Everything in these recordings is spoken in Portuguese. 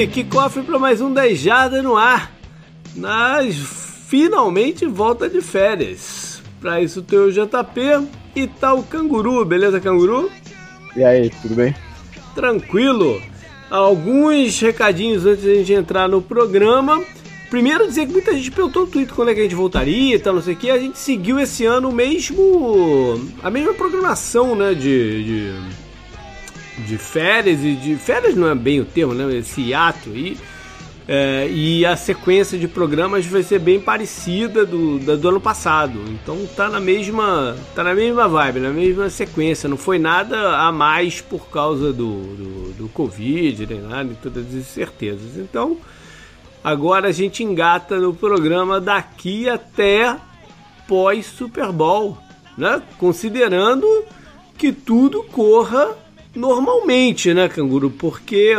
aí, que cofre para mais um 10 Jardas no ar. Nós finalmente volta de férias. Para isso tem o JP e tá o Canguru, beleza, Canguru? E aí, tudo bem? Tranquilo. Alguns recadinhos antes de a gente entrar no programa. Primeiro dizer que muita gente perguntou no Twitter quando é que a gente voltaria e tal, não sei o que. A gente seguiu esse ano mesmo. a mesma programação, né? De, de, de férias e de. Férias não é bem o termo, né? Esse hiato aí. É, e a sequência de programas vai ser bem parecida do, da, do ano passado. Então tá na mesma. tá na mesma vibe, na mesma sequência. Não foi nada a mais por causa do, do, do Covid, nem nada, de todas as incertezas. Então. Agora a gente engata no programa daqui até pós Super Bowl, né? Considerando que tudo corra normalmente, né, Canguru? Porque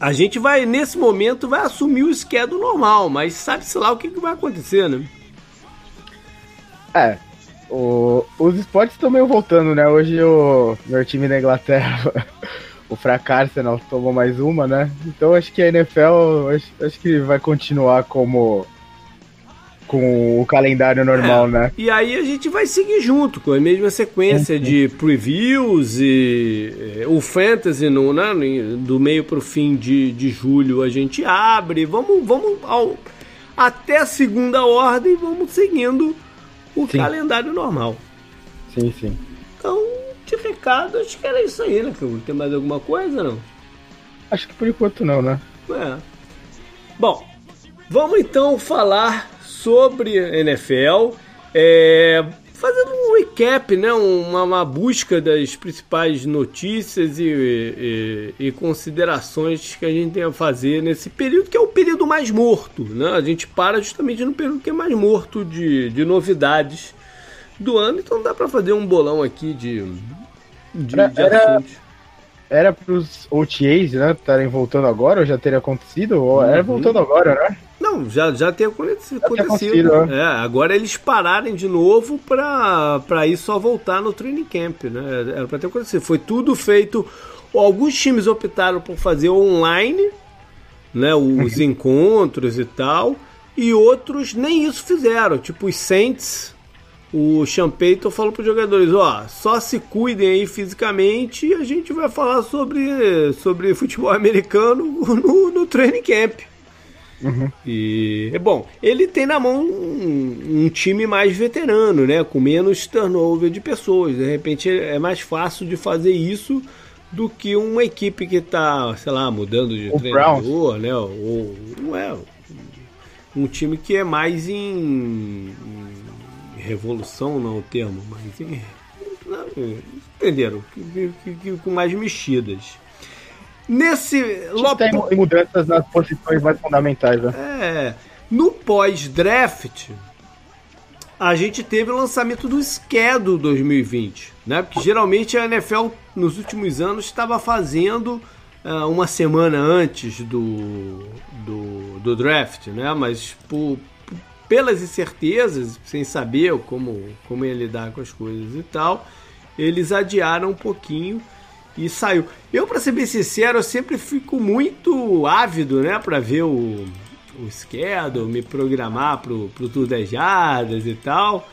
a gente vai, nesse momento, vai assumir o schedule normal, mas sabe-se lá o que, que vai acontecer, né? É, o, os esportes estão meio voltando, né? Hoje o meu time da Inglaterra o fracasso Arsenal tomou mais uma, né? Então acho que a NFL acho, acho que vai continuar como com o calendário normal, é. né? E aí a gente vai seguir junto com a mesma sequência de previews e é, o fantasy no, né, do meio para o fim de, de julho a gente abre, vamos vamos ao, até a segunda ordem, vamos seguindo o sim. calendário normal. Sim, sim. Então de recado, acho que era isso aí, né, Filho? Tem mais alguma coisa, não? Acho que por enquanto não, né? É. Bom, vamos então falar sobre NFL. É, fazendo um recap, né, uma, uma, busca das principais notícias e, e, e, considerações que a gente tem a fazer nesse período que é o período mais morto. Né? A gente para justamente no período que é mais morto de, de novidades do ano, então dá para fazer um bolão aqui de, de, era, de era, era pros OTAs, né, estarem voltando agora, ou já teria acontecido, ou uhum. era voltando agora, né? Não, já, já tem acontecido. Já acontecido né? é, agora eles pararem de novo para ir só voltar no training camp, né? Era para ter acontecido. Foi tudo feito. Alguns times optaram por fazer online, né? Os encontros e tal. E outros nem isso fizeram. Tipo, os Saints o Champeyton falou para os jogadores: ó, só se cuidem aí fisicamente e a gente vai falar sobre, sobre futebol americano no, no training camp. Uhum. E é bom, ele tem na mão um, um, time mais veterano, né? Com menos turnover de pessoas. De repente é mais fácil de fazer isso do que uma equipe que está, sei lá, mudando de o treinador, Browns. né? Ou não é um time que é mais em, em revolução não é o termo, mas entenderam, que, que, que, com mais mexidas. Nesse tem mudanças nas posições mais fundamentais, né? É, no pós-draft a gente teve o lançamento do Schedule 2020, né? Porque geralmente a NFL nos últimos anos estava fazendo uh, uma semana antes do, do, do draft, né? Mas por, pelas incertezas, sem saber como, como ia lidar com as coisas e tal, eles adiaram um pouquinho e saiu. Eu, para ser bem sincero, eu sempre fico muito ávido, né, para ver o, o schedule, me programar pro, pro Tour das Jardas e tal.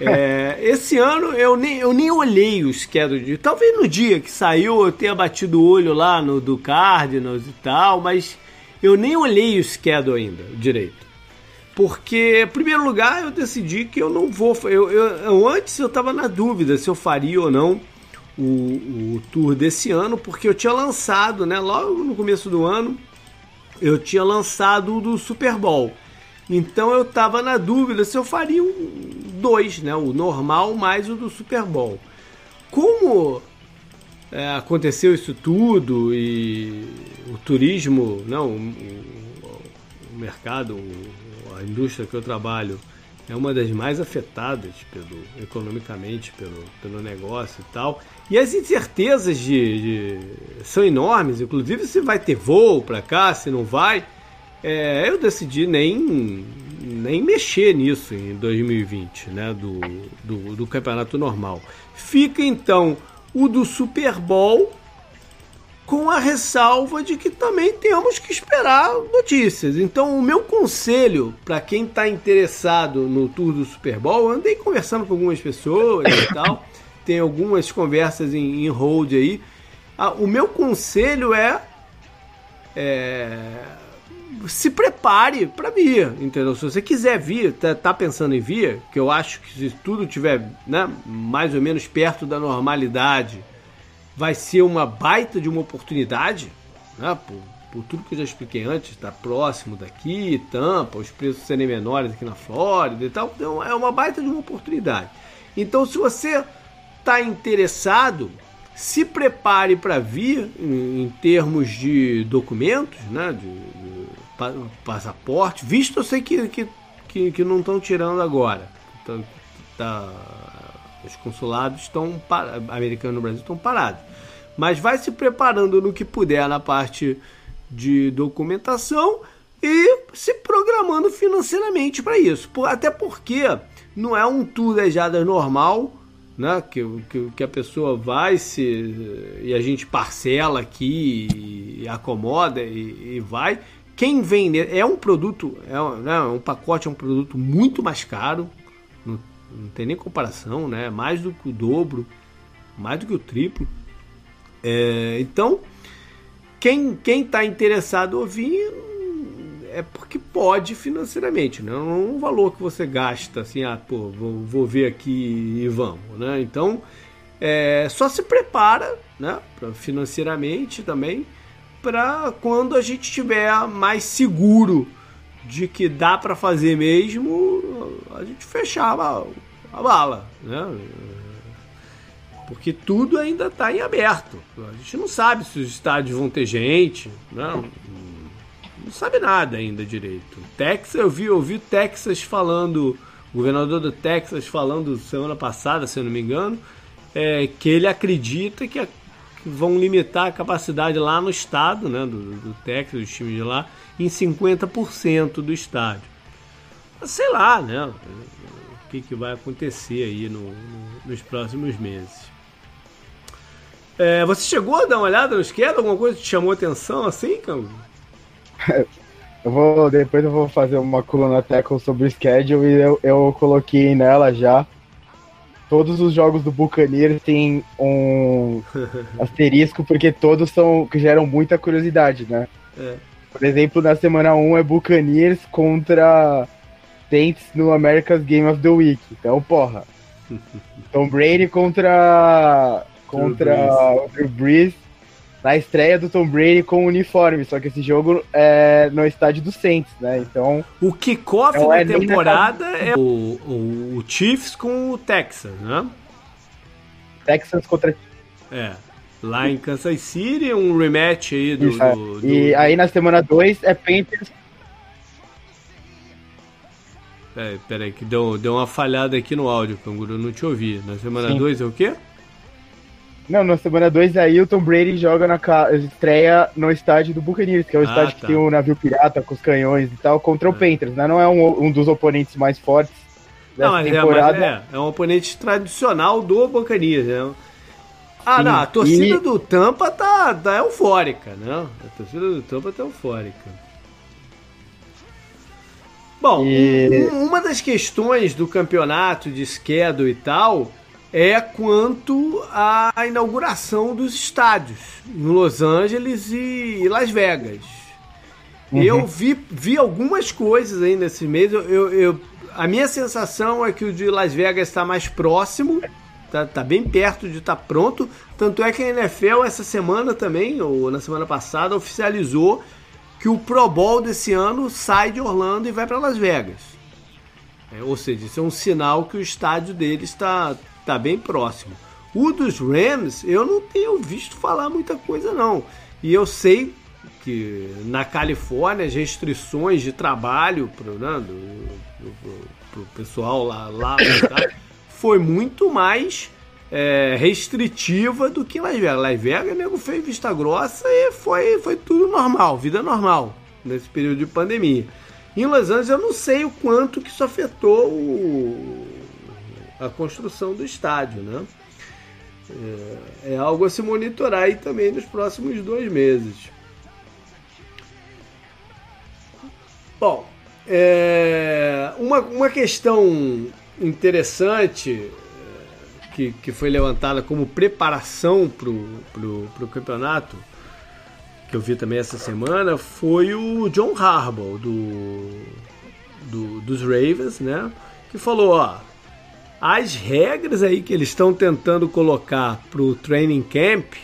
É, esse ano eu nem, eu nem olhei o schedule. De, talvez no dia que saiu eu tenha batido o olho lá no do Cardinals e tal, mas eu nem olhei o schedule ainda direito. Porque, em primeiro lugar, eu decidi que eu não vou. Eu, eu, eu antes eu estava na dúvida se eu faria ou não o, o, tour desse ano, porque eu tinha lançado, né? Logo no começo do ano, eu tinha lançado o do Super Bowl. Então eu estava na dúvida se eu faria um, dois, né? O normal mais o do Super Bowl. Como é, aconteceu isso tudo e o turismo, não, o, o mercado, a indústria que eu trabalho é uma das mais afetadas pelo, economicamente pelo, pelo negócio e tal. E as incertezas de, de são enormes, inclusive se vai ter voo para cá, se não vai. É, eu decidi nem, nem mexer nisso em 2020, né, do, do, do campeonato normal. Fica então o do Super Bowl com a ressalva de que também temos que esperar notícias. Então, o meu conselho para quem está interessado no tour do Super Bowl, andei conversando com algumas pessoas e tal, tem algumas conversas em, em hold aí. Ah, o meu conselho é, é se prepare para vir, entendeu? Se você quiser vir, tá, tá, pensando em vir, que eu acho que se tudo tiver né, mais ou menos perto da normalidade vai ser uma baita de uma oportunidade, né? Por, por tudo que eu já expliquei antes, está próximo daqui, Tampa, os preços serem menores aqui na Flórida e tal, então é uma baita de uma oportunidade. Então, se você está interessado, se prepare para vir em, em, termos de documentos, né? De, de, passaporte, visto eu sei que, que, que, que não estão tirando agora. Tá, tá, os consulados estão americanos no Brasil estão parados. Mas vai se preparando no que puder na parte de documentação e se programando financeiramente para isso. Até porque não é um tour das normal, né? Que, que, que, a pessoa vai se e a gente parcela aqui e acomoda e, e vai. Quem vende é um produto, é né, um pacote, é um produto muito mais caro, não tem nem comparação, né? Mais do que o dobro, mais do que o triplo. É, então, quem quem está interessado ouvir é porque pode financeiramente, né? Não é um valor que você gasta assim, ah, pô, vou, vou ver aqui e vamos, né? Então, é, só se prepara, né? Financeiramente também, para quando a gente estiver mais seguro de que dá para fazer mesmo, a gente fechava a bala, né? Porque tudo ainda está em aberto. A gente não sabe se os estádios vão ter gente, não, não sabe nada ainda direito. Texas, eu vi, eu vi Texas falando, o governador do Texas falando semana passada, se eu não me engano, é, que ele acredita que, a, que, vão limitar a capacidade lá no estado, né, do, do Texas, dos times de lá, em 50% do estádio. Sei lá, né? O que, que vai acontecer aí no, no, nos próximos meses. É, você chegou a dar uma olhada no esquerdo? Alguma coisa te chamou atenção assim, Cão? Eu vou, depois eu vou fazer uma coluna tackle sobre o schedule e eu, eu coloquei nela já. Todos os jogos do Buccaneers têm um asterisco porque todos são que geram muita curiosidade, né? É. Por exemplo, na semana 1 é Buccaneers contra Saints no America's Game of the Week. Então, porra. Tom Brady contra contra o Drew Brees na estreia do Tom Brady com o uniforme, só que esse jogo é no estádio do Saints, né? Então. O kickoff da é temporada é o, o, o, Chiefs com o Texas, né? Texans contra. É. Lá em Kansas City, um rematch aí do. É. do, do e aí na semana 2 é Panthers. É, peraí, que deu, deu uma falhada aqui no áudio, Canguru, não te ouvi. Na semana 2 é o quê? Não, na semana 2 aí o Tom Brady joga na estreia no estádio do Buccaneers, que é o ah, estádio tá. que tem o navio pirata com os canhões e tal, contra é. o Panthers, né? Não é um, um dos oponentes mais fortes dessa não, mas temporada. É, mas é, é um oponente tradicional do Buccaneers, né? Ah, Sim, não, a torcida e... do Tampa tá, tá eufórica, né? A torcida do Tampa tá eufórica. Bom, e... uma das questões do campeonato de schedule e tal é quanto à inauguração dos estádios em Los Angeles e Las Vegas. Uhum. Eu vi, vi algumas coisas aí nesse mês. Eu, eu, eu, a minha sensação é que o de Las Vegas está mais próximo, tá, tá bem perto de estar tá pronto. Tanto é que a NFL essa semana também, ou na semana passada, oficializou que o Pro Bowl desse ano sai de Orlando e vai para Las Vegas. É, ou seja, isso é um sinal que o estádio deles está tá bem próximo. O dos Rams, eu não tenho visto falar muita coisa não. E eu sei que na Califórnia as restrições de trabalho né, do, do, pro pessoal lá, lá foi muito mais é, restritiva do que Las Vegas. Las Vegas, nego fez vista grossa e foi, foi tudo normal, vida normal nesse período de pandemia. Em Los Angeles eu não sei o quanto que isso afetou o, a construção do estádio, né? É, é algo a se monitorar aí também nos próximos dois meses. Bom, é, uma, uma questão interessante é, que, que foi levantada como preparação para o campeonato, que eu vi também essa semana, foi o John Harbaugh, do, do, dos Ravens, né? Que falou, ó, as regras aí que eles estão tentando colocar para o training camp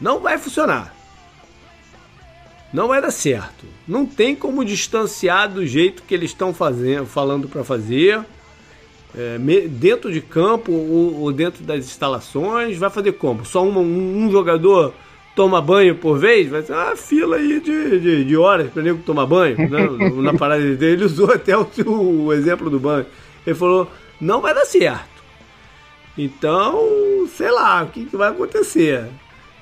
não vai funcionar. Não vai dar certo. Não tem como distanciar do jeito que eles estão fazendo, falando para fazer. É, dentro de campo ou, ou, dentro das instalações, vai fazer como? Só um, um jogador toma banho por vez? Vai ser uma fila aí de, de, de horas para nego tomar banho. Né? Na parada dele, ele usou até o, o exemplo do banho. Ele falou: não vai dar certo. Então, sei lá, o que, que vai acontecer?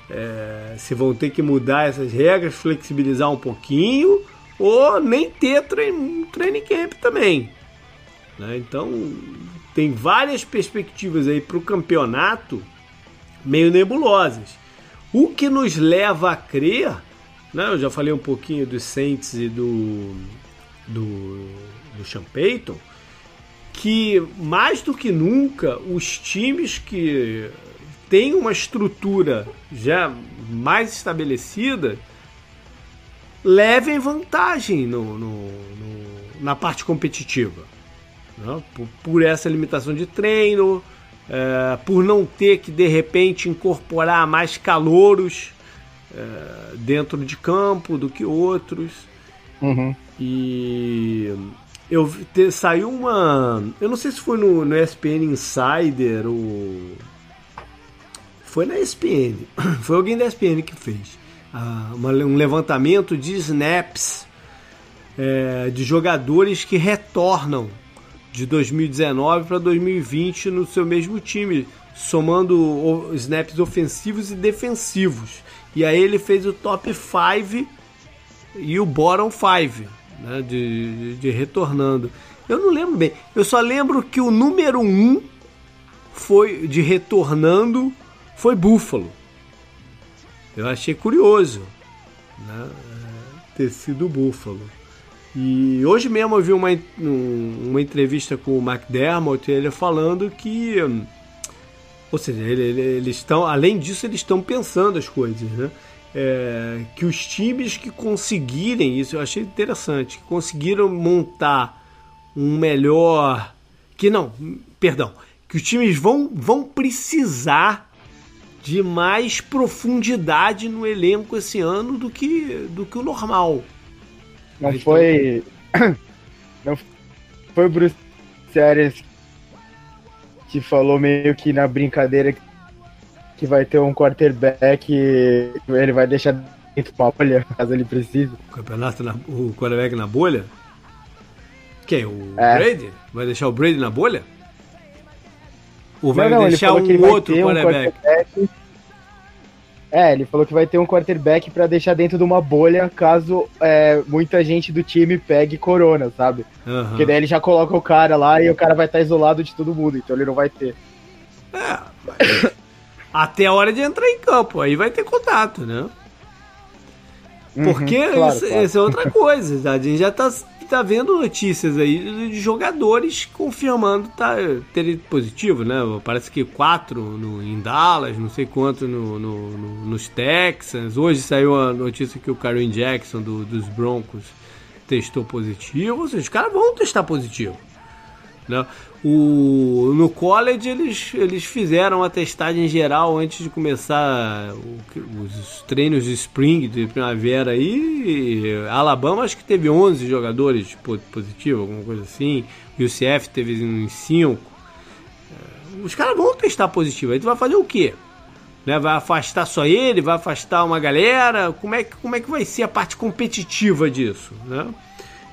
É, se vão ter que mudar essas regras, flexibilizar um pouquinho, ou nem ter trein, training camp também. Né? Então, tem várias perspectivas aí para o campeonato meio nebulosas. O que nos leva a crer, né? eu já falei um pouquinho dos Saints e do, do, do Sean Payton, que mais do que nunca os times que têm uma estrutura já mais estabelecida levem vantagem no, no, no na parte competitiva. Né? Por, por, essa limitação de treino, é, por não ter que de repente incorporar mais calouros é, dentro de campo do que outros. Uhum. E eu te, saiu uma. Eu não sei se foi no, no ESPN Insider ou. Foi na ESPN. Foi alguém da ESPN que fez. Uh, uma, um levantamento de snaps é, de jogadores que retornam de 2019 para 2020 no seu mesmo time, somando snaps ofensivos e defensivos. E aí ele fez o top 5 e o bottom 5 né, de, de, retornando. Eu não lembro bem. Eu só lembro que o número um foi de retornando foi Buffalo. Eu achei curioso né, ter sido Buffalo. E hoje mesmo eu vi uma, uma entrevista com o McDermott, ele falando que. Ou seja, ele, ele, eles estão. Além disso, eles estão pensando as coisas, né? É, que os times que conseguirem, isso eu achei interessante, que conseguiram montar um melhor. Que não, perdão, que os times vão, vão precisar de mais profundidade no elenco esse ano do que, do que o normal. Não foi. Não foi o Bruce Arias que falou meio que na brincadeira que que vai ter um quarterback, ele vai deixar dentro da bolha, caso ele precise. O campeonato, na, o quarterback na bolha? Quem? O é. Brady? Vai deixar o Brady na bolha? Ou vai não, não, deixar um outro quarterback? Um quarterback? É, ele falou que vai ter um quarterback para deixar dentro de uma bolha caso é, muita gente do time pegue corona, sabe? Uhum. Porque daí ele já coloca o cara lá e o cara vai estar isolado de todo mundo, então ele não vai ter. É, mas até a hora de entrar em campo. Aí vai ter contato, né? Uhum, Porque uhum, claro, isso, claro. isso, é outra coisa. A gente já tá, tá vendo notícias aí de jogadores confirmando tá, ter positivo, né? Parece que quatro no, em Dallas, não sei quanto no, no, no, nos Texans. Hoje saiu a notícia que o Karen Jackson do, dos Broncos testou positivo. Ou seja, os caras vão testar positivo. Né? O, no college eles, eles fizeram a testagem geral antes de começar o, os treinos de spring, de primavera aí. Alabama acho que teve 11 jogadores positivos, alguma coisa assim. O UCF teve uns 5. É, os caras vão testar positivo. Aí tu vai fazer o quê? Né? Vai afastar só ele? Vai afastar uma galera? Como é, que, como é que vai ser a parte competitiva disso? Né?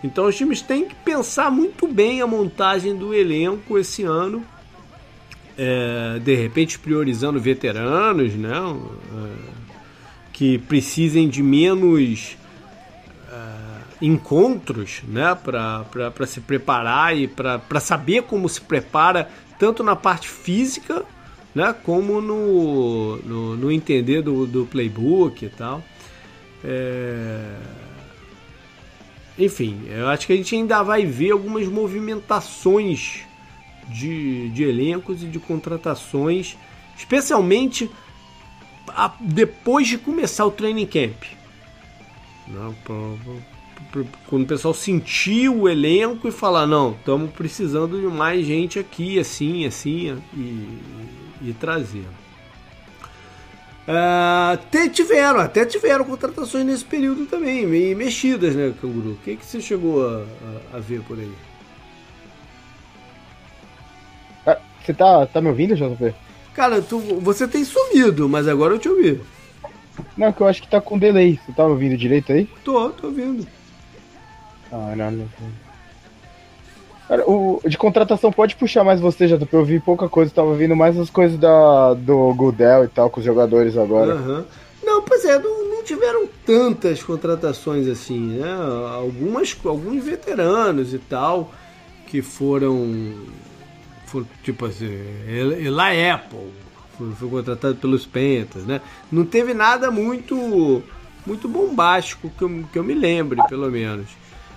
Então os times têm que pensar muito bem a montagem do elenco esse ano. É, de repente priorizando veteranos, né? É, que precisem de menos é, encontros, né? Para se preparar e para saber como se prepara tanto na parte física né? Como no, no, no entender do, do playbook e tal. É... Enfim, eu acho que a gente ainda vai ver algumas movimentações de, de elencos e de contratações, especialmente a, depois de começar o training camp. Não, quando o pessoal sentir o elenco e falar, não, estamos precisando de mais gente aqui, assim, assim, e, e trazer. Uh, tiveram, até tiveram contratações nesse período também, meio mexidas, né, Canguru? O que, que você chegou a, a, a ver por aí? Ah, você tá, tá me ouvindo, JP? Cara, tu, você tem sumido, mas agora eu te ouvi. Não, que eu acho que tá com delay. Você tá me ouvindo direito aí? Tô, tô ouvindo. Ah, não, não. Cara, o, de contratação pode puxar mais você, já eu vi pouca coisa, tava vendo mais as coisas da, do Goodell e tal com os jogadores agora. Uhum. Não, pois é, não, não, tiveram tantas contratações assim, né? Algumas, alguns veteranos e tal que foram, foram tipo assim, lá Apple foi, foi contratado pelos Pentas, né? Não teve nada muito muito bombástico que eu, que eu me lembre, pelo menos.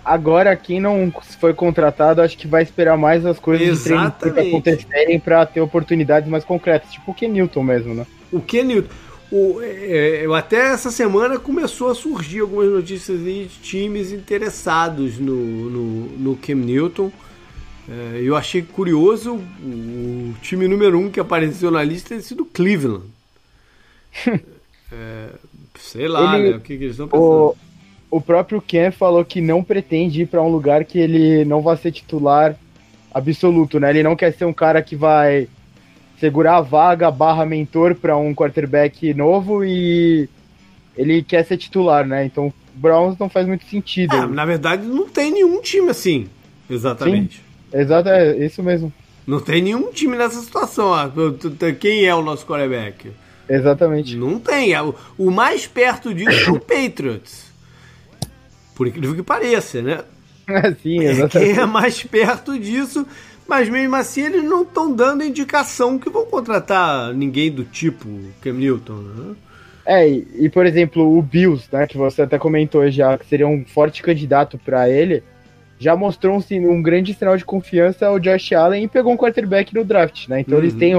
Agora, quem não foi contratado, acho que vai esperar mais as coisas acontecerem para ter oportunidades mais concretas, tipo o Kenilton mesmo, né? O Kenilton. O, é, eu até essa semana começou a surgir algumas notícias de times interessados no, no, no Cam Newton. É, eu achei curioso o time número um que apareceu na lista ter sido Cleveland. é, sei lá, Ele, né? O que, que eles estão pensando. O o próprio Ken falou que não pretende ir para um lugar que ele não vai ser titular absoluto, né? Ele não quer ser um cara que vai segurar a vaga barra mentor para um quarterback novo e ele quer ser titular, né? Então Browns não faz muito sentido. É, na verdade, não tem nenhum time assim. Exatamente. Sim, exato, é isso mesmo. Não tem nenhum time nessa situação. Quem é o nosso quarterback? Exatamente. Não tem. É o mais perto disso é o Patriots. Por incrível que pareça, né? Sim, exatamente. É quem é mais perto disso, mas mesmo assim eles não estão dando indicação que vão contratar ninguém do tipo Cam Newton, né? É, e, e, por exemplo, o Bills, né, que você até comentou já, que seria um forte candidato para ele, já mostrou um, um, grande sinal de confiança ao Josh Allen e pegou um quarterback no draft, né? Então uhum. eles têm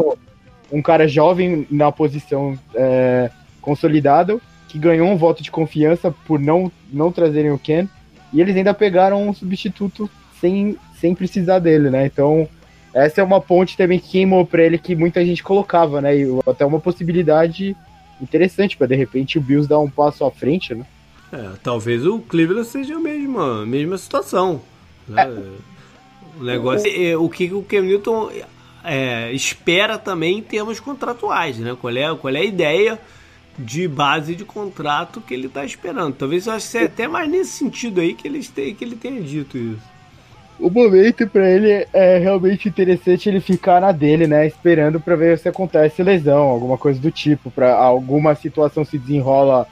um cara jovem na posição é, consolidado que ganhou um voto de confiança por não, não trazerem o Ken, e eles ainda pegaram um substituto sem, sem precisar dele, né? Então, essa é uma ponte também que queimou para ele que muita gente colocava, né? E até uma possibilidade interessante para de repente o Bills dar um passo à frente, né? É, talvez o Cleveland seja a mesma, mesma situação. Né? É. O negócio é o que o Cam Newton é, espera também em termos contratuais, né? Qual é, qual é a ideia? De base de contrato que ele está esperando. Talvez eu acho que é até mais nesse sentido aí que ele, tem, que ele tenha dito isso. O momento para ele é realmente interessante ele ficar na dele, né? Esperando para ver se acontece lesão, alguma coisa do tipo, para alguma situação se desenrola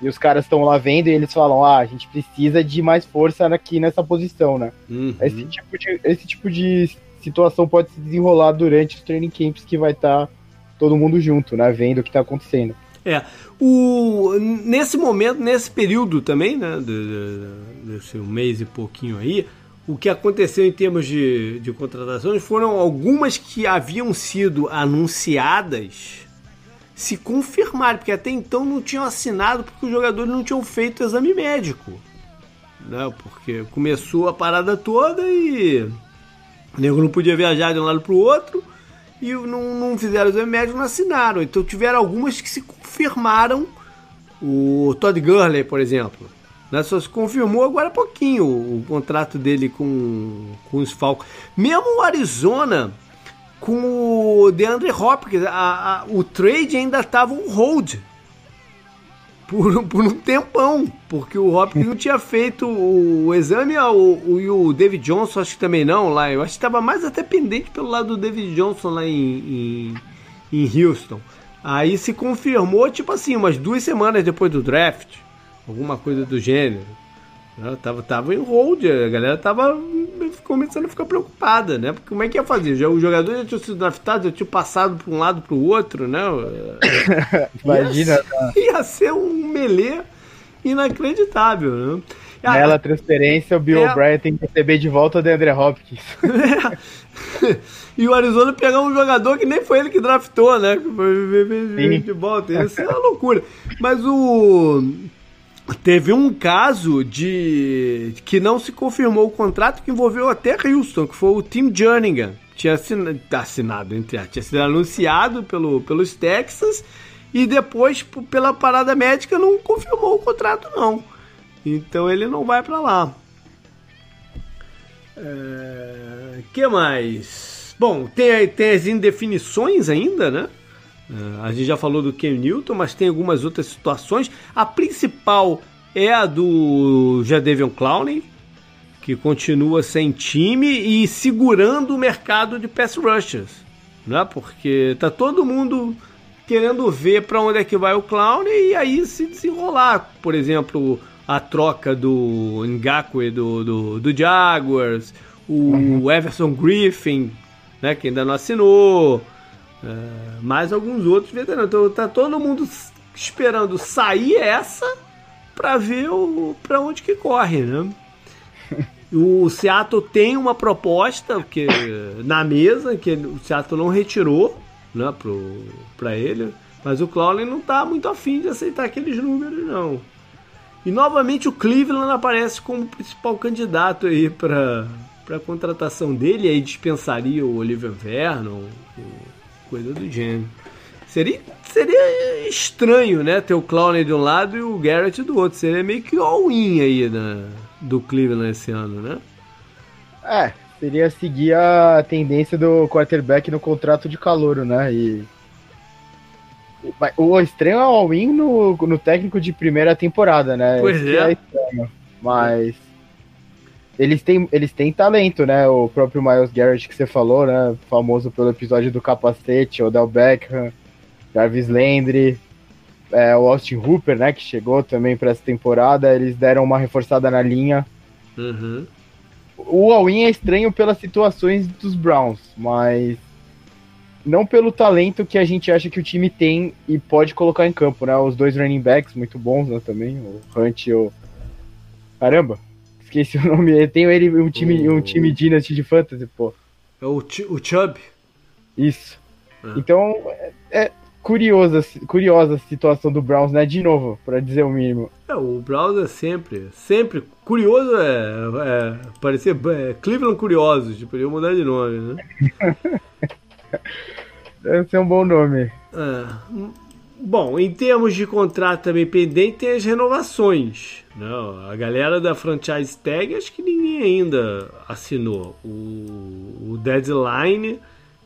e os caras estão lá vendo e eles falam: ah, a gente precisa de mais força aqui nessa posição, né? Uhum. Esse, tipo de, esse tipo de situação pode se desenrolar durante os training camps que vai estar tá todo mundo junto, né? Vendo o que está acontecendo. É. O, nesse momento, nesse período também, né? De, de, desse um mês e pouquinho aí, o que aconteceu em termos de, de contratações foram algumas que haviam sido anunciadas se confirmaram, porque até então não tinham assinado porque os jogadores não tinham feito exame médico. Né? Porque começou a parada toda e o nego não podia viajar de um lado para o outro e não, não fizeram exame médico, não assinaram. Então tiveram algumas que se confirmaram o Todd Gurley, por exemplo. Né? Só se confirmou agora há pouquinho o, o contrato dele com, com os Falcons. Mesmo o Arizona, com o DeAndre Hopkins, a, a, o trade ainda estava um hold por, por um tempão, porque o Hopkins não tinha feito o, exame o, e o David Johnson acho que também não lá. Eu acho que estava mais até pendente pelo lado do David Johnson lá em, em, em Houston. Aí se confirmou, tipo assim, umas duas semanas depois do draft, alguma coisa do gênero. Né? Tava, tava em hold, a galera tava começando a ficar preocupada, né? Porque como é que ia fazer? Já, os jogadores já tinham sido draftados, já tinham passado para um lado para o outro, né? Imagina. Ia, tá. ia ser um melê inacreditável, né? Ah, Nela transferência, o Bill é... O'Brien tem que receber de volta o DeAndre Hopkins. É. e o Arizona pegar um jogador que nem foi ele que draftou, né? De volta. Isso é uma loucura. Mas o Teve um caso de que não se confirmou o contrato que envolveu até Houston, que foi o Tim Jerningham. Tinha assinado, assinado entre tinha sido anunciado pelo, pelos Texans e depois, pela parada médica, não confirmou o contrato, não. Então ele não vai para lá. É, que mais? Bom, tem, tem as indefinições ainda, né? Uh, a gente já falou do Ken Newton, mas tem algumas outras situações. A principal é a do Jadavion Clowney, que continua sem time e segurando o mercado de pass rushers, né? Porque tá todo mundo querendo ver para onde é que vai o Clowney e aí se desenrolar, por exemplo, a troca do Ngakwe do, do, do Jaguars, o uhum. Everson Griffin, né, que ainda não assinou. É, mais alguns outros veteranos. Então tá todo mundo esperando sair essa para ver o para onde que corre, né? O Seattle tem uma proposta que na mesa que o Seattle não retirou, né, pro para ele, mas o Clowney não tá muito afim de aceitar aqueles números não. E novamente o Cleveland aparece como principal candidato aí para para contratação dele, aí dispensaria o Oliver Vernon, coisa do gênero. Seria, seria estranho, né? Ter o Clowney de um lado e o Garrett do outro. Seria meio que all-in aí na, do Cleveland esse ano, né? É, seria seguir a tendência do quarterback no contrato de calouro, né? E o estranho é o all-in no, no técnico de primeira temporada, né? Pois é. é estranho, mas eles têm, eles têm talento, né? O próprio Miles Garrett que você falou, né? Famoso pelo episódio do capacete, Odell Beckham, Jarvis Landry, é, o Austin Hooper, né? Que chegou também para essa temporada. Eles deram uma reforçada na linha. Uhum. O All-In é estranho pelas situações dos Browns, mas não pelo talento que a gente acha que o time tem e pode colocar em campo, né? Os dois running backs muito bons, né? Também, o Hunt e o... Caramba, Esqueci o nome. Eu tenho ele um time, o... um time Dynasty de Fantasy, pô. É o, o Chubb? Isso. É. Então, é, é, curiosa, curiosa a situação do Browns, né? De novo, para dizer o mínimo. É, o Browns é sempre, sempre. Curioso é, é parecer é, Cleveland Curiosos, tipo, poderia mudar de nome, né? Deve ser um bom nome. É. Bom, em termos de contrato também pendente, tem as renovações. Não, a galera da franchise tag, acho que ninguém ainda assinou. O, o deadline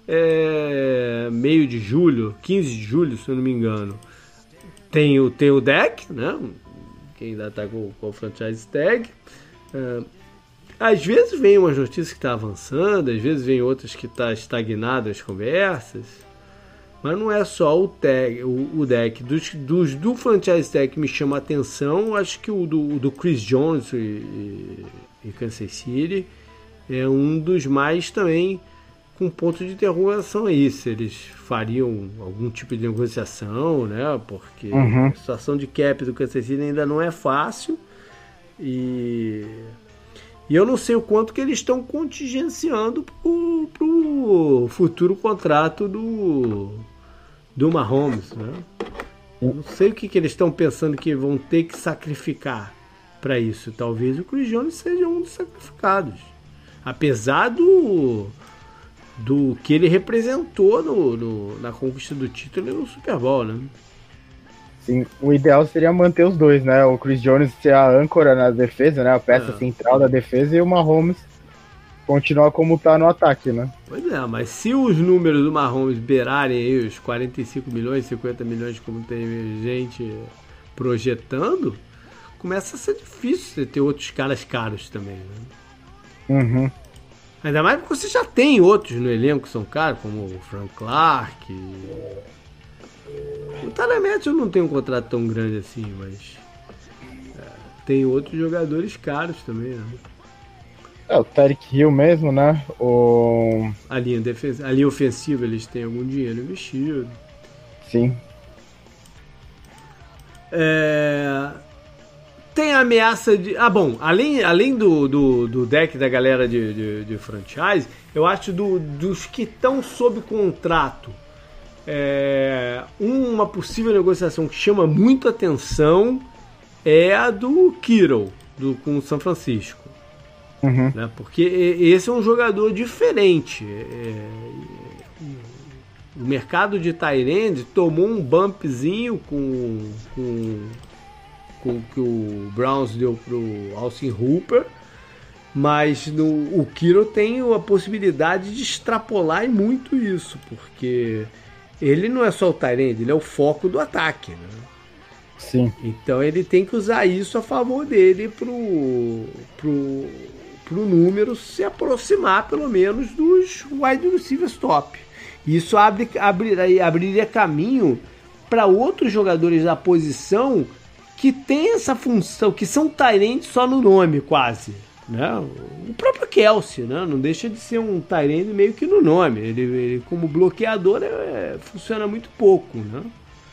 é meio de julho, 15 de julho, se eu não me engano. Tem o, tem o deck, né? Quem ainda tá com, com o franchise tag. É, às vezes vem umas notícias que está avançando, às vezes vem outras que está estagnado as conversas. Mas não é só o, tag, o, o deck. Dos, dos, do franchise tag que me chama a atenção, acho que o do, do Chris Jones e, e, e Kansas City é um dos mais também com ponto de interrogação aí, se eles fariam algum tipo de negociação, né? Porque uhum. a situação de cap do Kansas City ainda não é fácil. E, e eu não sei o quanto que eles estão contingenciando para o futuro contrato do, do Mahomes, né? Eu não sei o que, que eles estão pensando que vão ter que sacrificar para isso. Talvez o Chris Jones seja um dos sacrificados. Apesar do, do que ele representou no, no, na conquista do título no Super Bowl, né? Sim, o ideal seria manter os dois, né? O Chris Jones ser a âncora na defesa, né? A peça é. central da defesa e o Mahomes continuar como tá no ataque, né? Pois é, mas se os números do Mahomes beirarem aí os 45 milhões, 50 milhões, como tem gente projetando, começa a ser difícil você ter outros caras caros também, né? Uhum. Ainda mais porque você já tem outros no elenco que são caros, como o Frank Clark. O Matthews não tem um contrato tão grande assim, mas. É, tem outros jogadores caros também, né? É, o Tarek Hill mesmo, né? O... A linha, defensa, a linha ofensiva eles têm algum dinheiro investido. Sim. É... Tem a ameaça de. Ah, bom, além, além do, do, do deck da galera de, de, de franchise, eu acho do, dos que estão sob contrato. É... Uma possível negociação que chama muito atenção é a do Kiro, do, com o São Francisco. Uhum. Né? Porque esse é um jogador diferente. É... O mercado de Tyrande tomou um bumpzinho com, com com que o Browns deu pro Austin Hooper, mas no, o Kiro tem a possibilidade de extrapolar muito isso, porque ele não é só o Tyrande, ele é o foco do ataque. Né? Sim. Então ele tem que usar isso a favor dele pro, pro, pro número se aproximar pelo menos dos wide receivers top. Isso abre, abriria, abriria caminho para outros jogadores da posição que tem essa função, que são Tyrande só no nome, quase. Né? O próprio Kelsey, né? não deixa de ser um Tyrande meio que no nome. Ele, ele como bloqueador, é, funciona muito pouco. Né?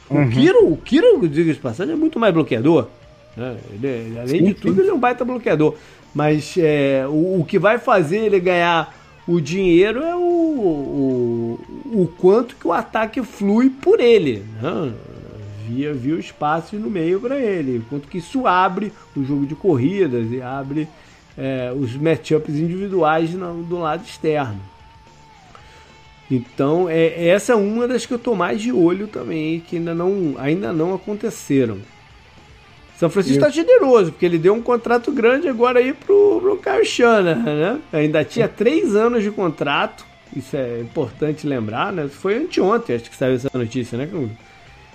Uhum. O Kiro, o Kiro, diga de passagem, é muito mais bloqueador. Né? Ele, é, além sim, de tudo, sim. ele é um baita bloqueador. Mas é, o, o, que vai fazer ele ganhar o dinheiro é o, o, o quanto que o ataque flui por ele. Né? via, via o espaço no meio para ele. Enquanto que isso abre o jogo de corridas e abre é, os matchups individuais no, do lado externo. Então, é, essa é uma das que eu tô mais de olho também, que ainda não, ainda não aconteceram. São Francisco está generoso, porque ele deu um contrato grande agora aí pro, pro Kyle Shanahan, né? Ainda tinha três anos de contrato, isso é importante lembrar, né? Foi anteontem, acho que saiu essa notícia, né?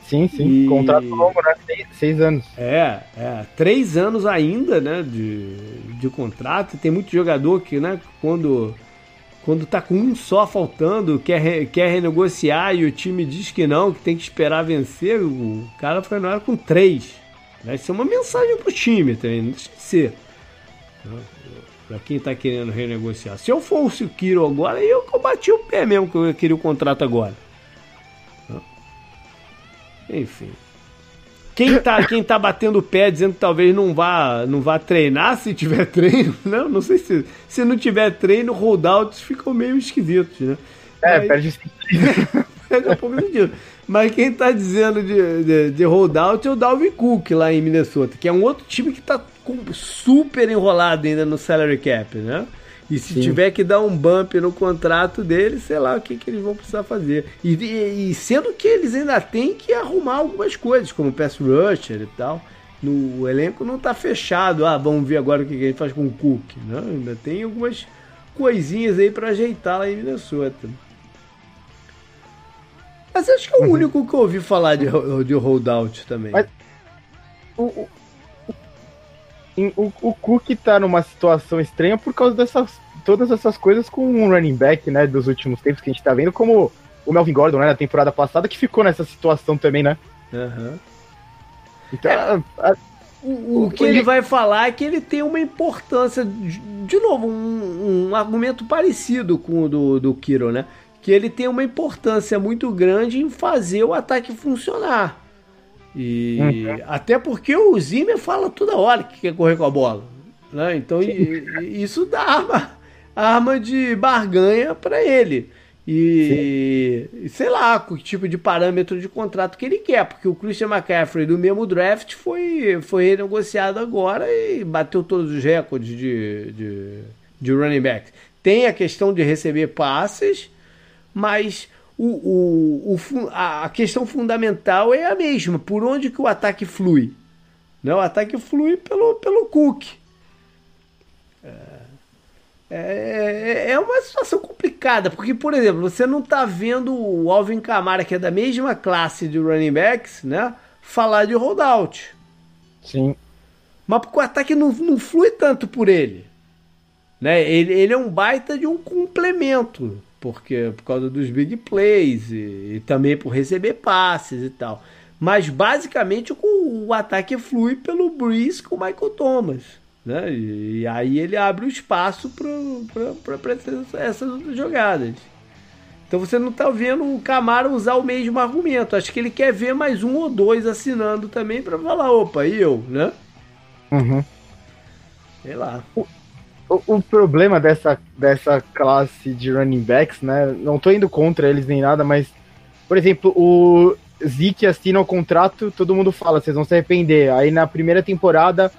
Sim, sim. E... Contrato longo, né? Seis, seis, anos. É, é. Três anos ainda, né? De, de contrato. Tem muito jogador que, né? Quando, quando tá com um só faltando, quer, quer renegociar e o time diz que não, que tem que esperar vencer, o cara foi na hora com três. Vai ser uma mensagem pro time também, não deixa de ser. Pra quem tá querendo renegociar. Se eu fosse o Kiro agora, eu combati o pé mesmo que eu queria o contrato agora. Enfim. Quem tá, quem tá batendo o pé dizendo que talvez não vá, não vá treinar se tiver treino, não, não sei se se não tiver treino, holdouts ficam meio esquisitos, né? É, Mas, perde sentido. perde um pouco sentido. Mas quem tá dizendo de, de, de holdout é o Dalvin Cook lá em Minnesota, que é um outro time que tá super enrolado ainda no salary cap, né? E se Sim. tiver que dar um bump no contrato dele, sei lá o que, que eles vão precisar fazer. E, e, e sendo que eles ainda têm que arrumar algumas coisas, como pass rusher e tal. No, o elenco não está fechado. Ah, vamos ver agora o que, que a gente faz com o Cook. Não, ainda tem algumas coisinhas aí para ajeitar lá em Minnesota. Mas acho que é o uhum. único que eu ouvi falar de, de holdout também. Mas, o, o, o Cook tá numa situação estranha por causa dessas todas essas coisas com o um running back, né, dos últimos tempos que a gente tá vendo, como o Melvin Gordon, né, na temporada passada, que ficou nessa situação também, né? Uhum. Então, é, a, a, o, o, que ele vai falar é que ele tem uma importância, de novo, um, um argumento parecido com o do, do Kiro, né? Que ele tem uma importância muito grande em fazer o ataque funcionar. E uhum. até porque o Zimmer fala toda hora que quer correr com a bola. Né? Então e, isso dá arma, arma de barganha para ele. E, e, sei lá, que tipo de parâmetro de contrato que ele quer, porque o Christian McCaffrey do mesmo draft foi, foi renegociado agora e bateu todos os recordes de, de, de running back. Tem a questão de receber passes, mas o, o, o, a questão fundamental é a mesma. Por onde que o ataque flui? Né? O ataque flui pelo, pelo Cook. É, é, é uma situação complicada, porque, por exemplo, você não está vendo o Alvin Kamara, que é da mesma classe de running backs, né, falar de holdout. Sim. Mas porque o ataque não, não flui tanto por ele. Né? Ele, ele é um baita de um complemento porque por causa dos big plays e, e, também por receber passes e tal. Mas basicamente o, o ataque flui pelo Breeze com o Michael Thomas. Né? E, e aí ele abre o espaço para essas jogadas. Então você não está vendo o Camaro usar o mesmo argumento. Acho que ele quer ver mais um ou dois assinando também para falar, opa, e eu, né? Uhum. Sei lá. O, problema dessa, dessa classe de running backs, né? Não tô indo contra eles nem nada, mas, por exemplo, o Zeke assina o contrato, todo mundo fala, vocês vão se arrepender. Aí na primeira temporada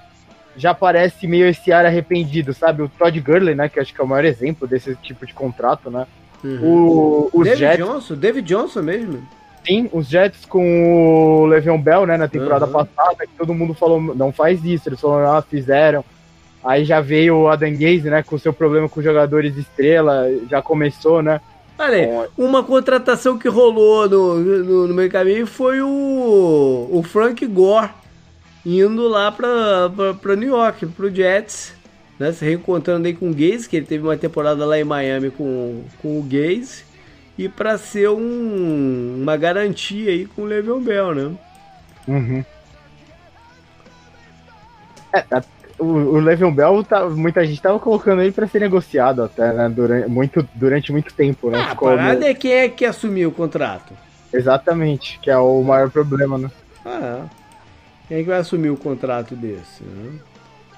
já parece meio esse ar arrependido, sabe? O Todd Gurley, né? Que acho que é o maior exemplo desse tipo de contrato, né? Uhum. O, os David Jets, Johnson, David Johnson mesmo. Sim, os Jets com o Le'Veon Bell, né, na temporada uhum. passada, que todo mundo falou, não faz isso, eles falaram, ah, fizeram. Aí já veio o Adam Gaze, né, com seu problema com jogadores estrela, já começou, né. Olha uma contratação que rolou no, no, no meio caminho foi o, o Frank Gore indo lá para New York, pro Jets, né? Se reencontrando aí com o Gaze, que ele teve uma temporada lá em Miami com, com o Gaze, e para ser um, uma garantia aí com o Le'Veon Bell, né? Uhum. É, o, o Le'Veon Bell, tá, muita gente tava colocando ele para ser negociado até, né? Durante muito, durante muito tempo, né? Ah, a parada no... é quem é que assumiu o contrato. Exatamente, que é o maior problema, né? Ah, quem é que vai assumir o contrato desse, né?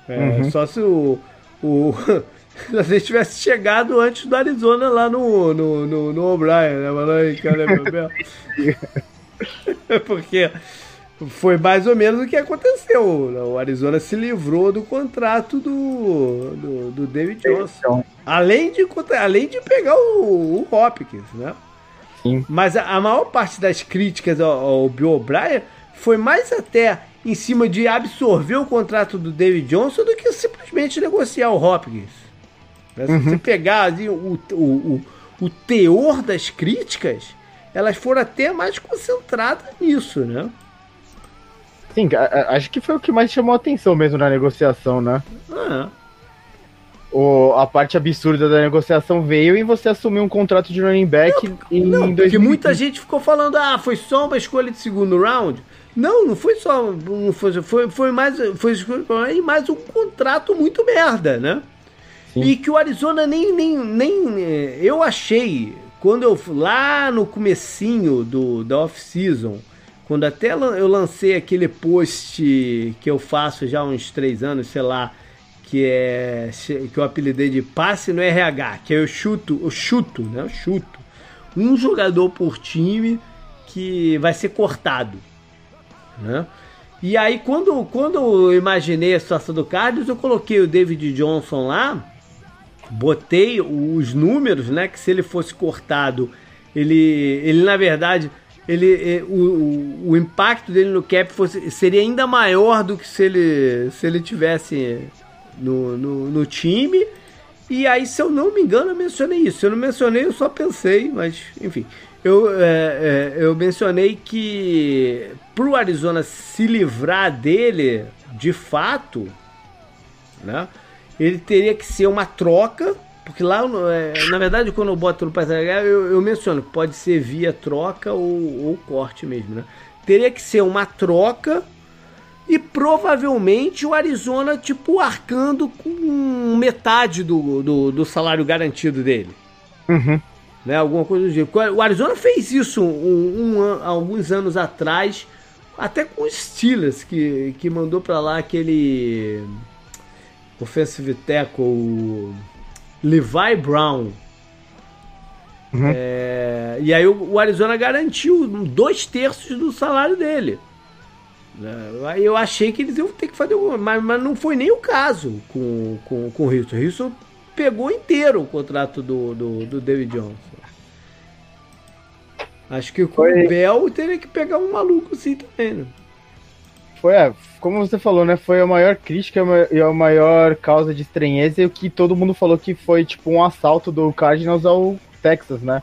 É, uhum. Só se o, o se a gente tivesse chegado antes do Arizona lá no, no, no, no O'Brien, né? Aí, cara, Porque foi mais ou menos o que aconteceu. O Arizona se livrou do contrato do, do, do David Johnson. Além de, além de pegar o, o Hopkins, né? Sim. Mas a, a, maior parte das críticas ao, ao Bill O'Brien foi mais até em cima de absorver o contrato do David Johnson do que simplesmente negociar o Hopkins. Né? Se uhum. você pegar ali, o, o, o, o teor das críticas, elas foram até mais concentradas nisso, né? Sim, acho que foi o que mais chamou a atenção mesmo na negociação, né? Ah. O, a parte absurda da negociação veio em você assumir um contrato de running back não, em não, Porque muita gente ficou falando, ah, foi só uma escolha de segundo round. Não, não foi só. Não foi, foi, foi mais. Foi mais um contrato muito merda, né? Sim. E que o Arizona nem, nem, nem. Eu achei, quando eu lá no comecinho do, da off-season, quando até eu lancei aquele post que eu faço já há uns três anos, sei lá, que é que eu apelidei de passe no RH, que eu chuto, eu chuto, né? Eu chuto um jogador por time que vai ser cortado. Né? E aí, quando, quando eu imaginei a situação do Cardinals, eu coloquei o David Johnson lá, botei os números, né? Que se ele fosse cortado, ele, ele na verdade, ele, o, o, o impacto dele no cap fosse, seria ainda maior do que se ele, se ele tivesse no, no, no time. E aí, se eu não me engano, eu mencionei isso. Se eu não mencionei, eu só pensei, mas enfim. Eu, é, é, eu mencionei que para o Arizona se livrar dele, de fato, né, ele teria que ser uma troca, porque lá, é, na verdade, quando eu boto no país eu, eu menciono que pode ser via troca ou, ou corte mesmo. Né? Teria que ser uma troca e provavelmente o Arizona, tipo, arcando com metade do, do, do salário garantido dele. Uhum né? Alguma coisa do tipo. O Arizona fez isso um, um, alguns anos atrás, até com os Steelers, que, que mandou para lá aquele offensive tackle Levi Brown. Uhum. É, e aí o, o, Arizona garantiu dois terços do salário dele. É, aí eu achei que eles iam ter que fazer, mas, mas não foi nem o caso com, com, com o Houston. O Houston pegou inteiro o contrato do, do, do David Johnson. Acho que o foi... Bell teria que pegar um maluco assim também, né? Foi, é, como você falou, né? Foi a maior crítica e a maior causa de estranheza e o que todo mundo falou que foi tipo um assalto do Cardinals ao Texas, né?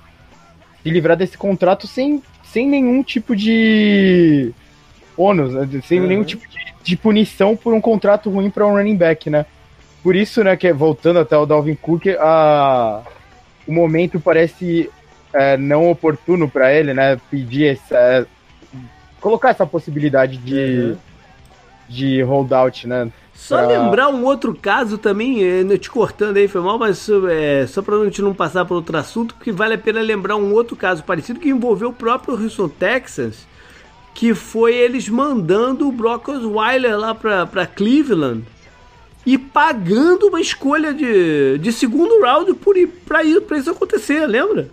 Se livrar desse contrato sem, sem nenhum tipo de ônus, né? sem uhum. nenhum tipo de, de, punição por um contrato ruim para um running back, né? Por isso, né, que voltando até o Dalvin Cook, a, o momento parece é, não oportuno para ele, né? Pedir essa, colocar essa possibilidade de, uhum. De holdout, né? Só pra... lembrar um outro caso também, eh, te cortando aí, foi mal, mas é, só para a gente não passar para outro assunto, que vale a pena lembrar um outro caso parecido que envolveu o próprio Houston Texans, que foi eles mandando o Brock Osweiler lá para Cleveland e pagando uma escolha de, de segundo round para isso acontecer, lembra?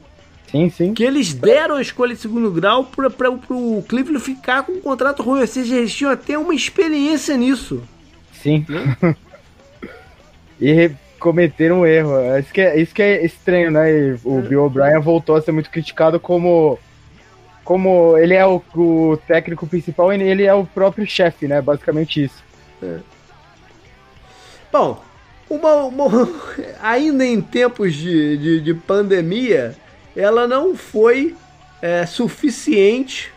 Sim, sim. Que eles deram a escolha de segundo grau para o Cleveland ficar com um contrato ruim. Ou seja, eles tinham até uma experiência nisso. Sim. e cometeram um erro. Isso que é, isso que é estranho, né? E o é. Bill O'Brien voltou a ser muito criticado como. Como ele é o, o técnico principal e ele é o próprio chefe, né? Basicamente isso. É. Bom, uma, uma, ainda em tempos de, de, de, pandemia, ela não foi é, suficiente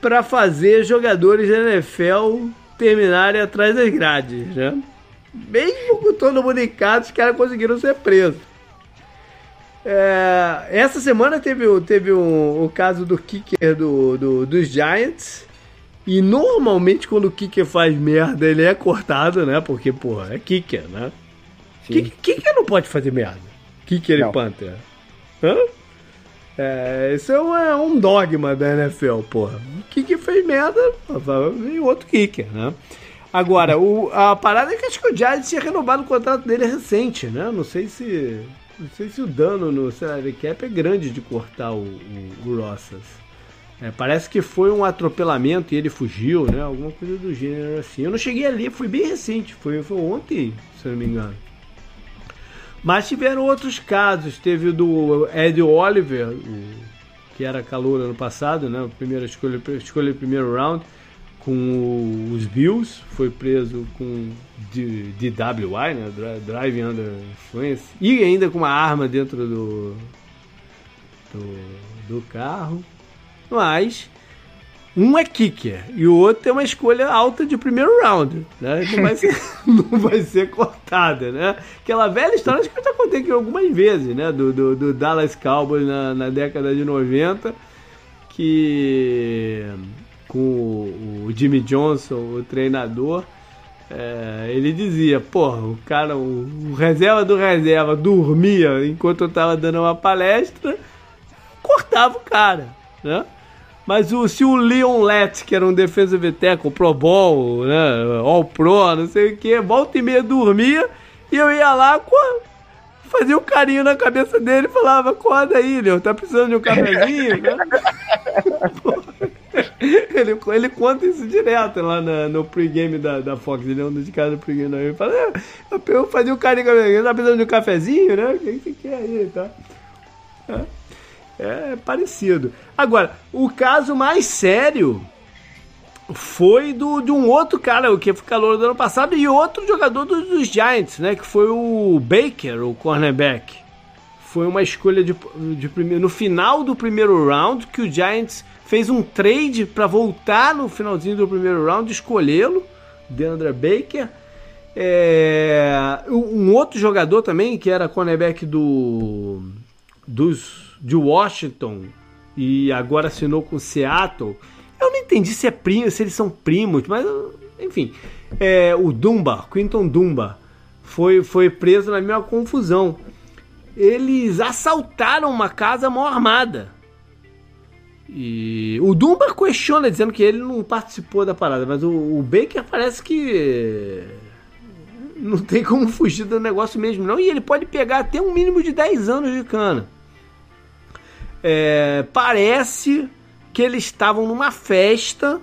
para fazer jogadores da NFL terminarem atrás das grades, né? Mesmo com todo mundo em casa, os caras conseguiram ser presos. É, essa semana teve, teve um, o caso do kicker do, do, dos Giants. E normalmente quando o kicker faz merda, ele é cortado, né? Porque, porra, é kicker, né? Kicker, kicker não pode fazer merda. Kicker não. e Panther. Hã? É, isso é um, é um, dogma da NFL, porra. O kicker fez merda, vem outro kicker, né? Agora, o, a parada é que acho que o Giants tinha renovado o contrato dele recente, né? Não sei se. Não sei se o dano no salary cap é grande de cortar o, o, o Rossas. É, parece que foi um atropelamento e ele fugiu, né? Alguma coisa do gênero assim. Eu não cheguei ali, foi bem recente, foi, foi ontem, se eu não me engano. Mas tiveram outros casos. Teve o do Ed Oliver, que era calor ano passado, né? Primeira escolha, escolha primeiro round com os Bills, foi preso com DWI, né? Driving Under Influence, e ainda com uma arma dentro do, do, do carro. Mas um é kicker e o outro é uma escolha alta de primeiro round, né? Não vai ser, não vai ser cortada, né? Aquela velha história, acho que eu já contei aqui algumas vezes, né? Do, do, do Dallas Cowboys na, na, década de 90, que com o, Jimmy Johnson, o treinador, é, ele dizia, porra, o cara, o, o reserva do reserva dormia enquanto eu tava dando uma palestra, cortava o cara, né? Mas o, se o Leon Lett, que era um defensive tackle, Pro Bowl, né, All Pro, não sei o que, volta e meia dormia, e eu ia lá, fazia um carinho na cabeça dele e falava, acorda aí, Leon, tá precisando de um cafezinho? né? ele, ele conta isso direto lá na, no pregame da, da Fox, ele é um dos caras do pregame Ele fala, é, eu fazia um carinho com a minha tá precisando de um cafezinho, né? O que você quer aí, tá? É parecido. Agora, o caso mais sério foi do, de um outro cara, o que foi calor do ano passado, e outro jogador dos, dos, Giants, né? Que foi o Baker, o cornerback. Foi uma escolha de, de primeiro, no final do primeiro round que o Giants fez um trade para voltar no finalzinho do primeiro round, escolhê-lo, DeAndre Baker. É, um outro jogador também, que era cornerback do, dos de Washington e agora assinou com Seattle. Eu não entendi se é primo, se eles são primos, mas enfim. É, o Dumba, Quinton Dumba, foi, foi preso na mesma confusão. Eles assaltaram uma casa mal armada. E o Dumba questiona, dizendo que ele não participou da parada, mas o, o Baker parece que não tem como fugir do negócio mesmo, não. E ele pode pegar até um mínimo de 10 anos de cana. É, parece que eles estavam numa festa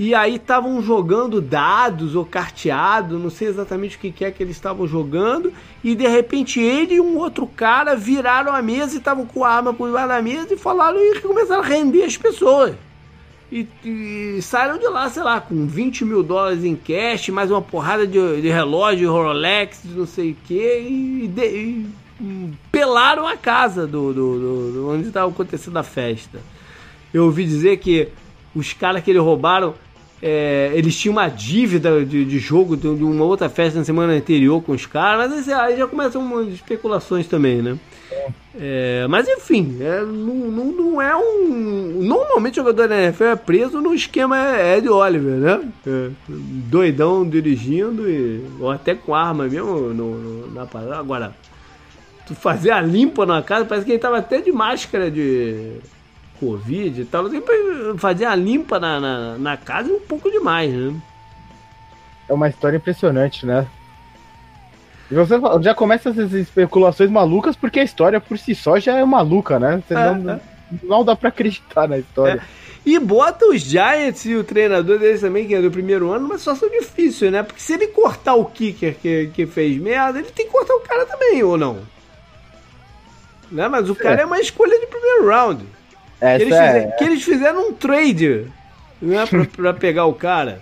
e aí estavam jogando dados ou carteado, não sei exatamente o que é que eles estavam jogando, e de repente ele e um outro cara viraram a mesa e estavam com a arma por debaixo da mesa e falaram e começaram a render as pessoas. E, e, saíram de lá, sei lá, com 20 mil dólares em cash, mais uma porrada de, de relógio, Rolex, não sei o que, e, e pelaram a casa do, do, do, do onde estava acontecendo a festa. Eu ouvi dizer que os caras que eles roubaram, é, eles tinham uma dívida de, de jogo de, uma outra festa na semana anterior com os caras, mas aí já começam especulações também, né? É, mas enfim, é, não, não, não, é um. Normalmente o jogador da NFL é preso no esquema Ed Oliver, né? É, doidão dirigindo e, ou até com arma mesmo no, no, na parada. Agora, tu fazer a limpa na casa, parece que ele tava até de máscara de Covid e tal. Fazer a limpa na, na, na casa é um pouco demais, né? É uma história impressionante, né? E você já começa essas especulações malucas porque a história por si só já é maluca, né? Você é, não, é. não dá pra acreditar na história. É. E bota os Giants e o treinador deles também, que é do primeiro ano, numa situação difícil, né? Porque se ele cortar o kicker que, que fez merda, ele tem que cortar o cara também, ou não? Né? Mas o cara é, é uma escolha de primeiro round. Essa que, eles é... fizeram, que eles fizeram um trade né? pra, pra pegar o cara.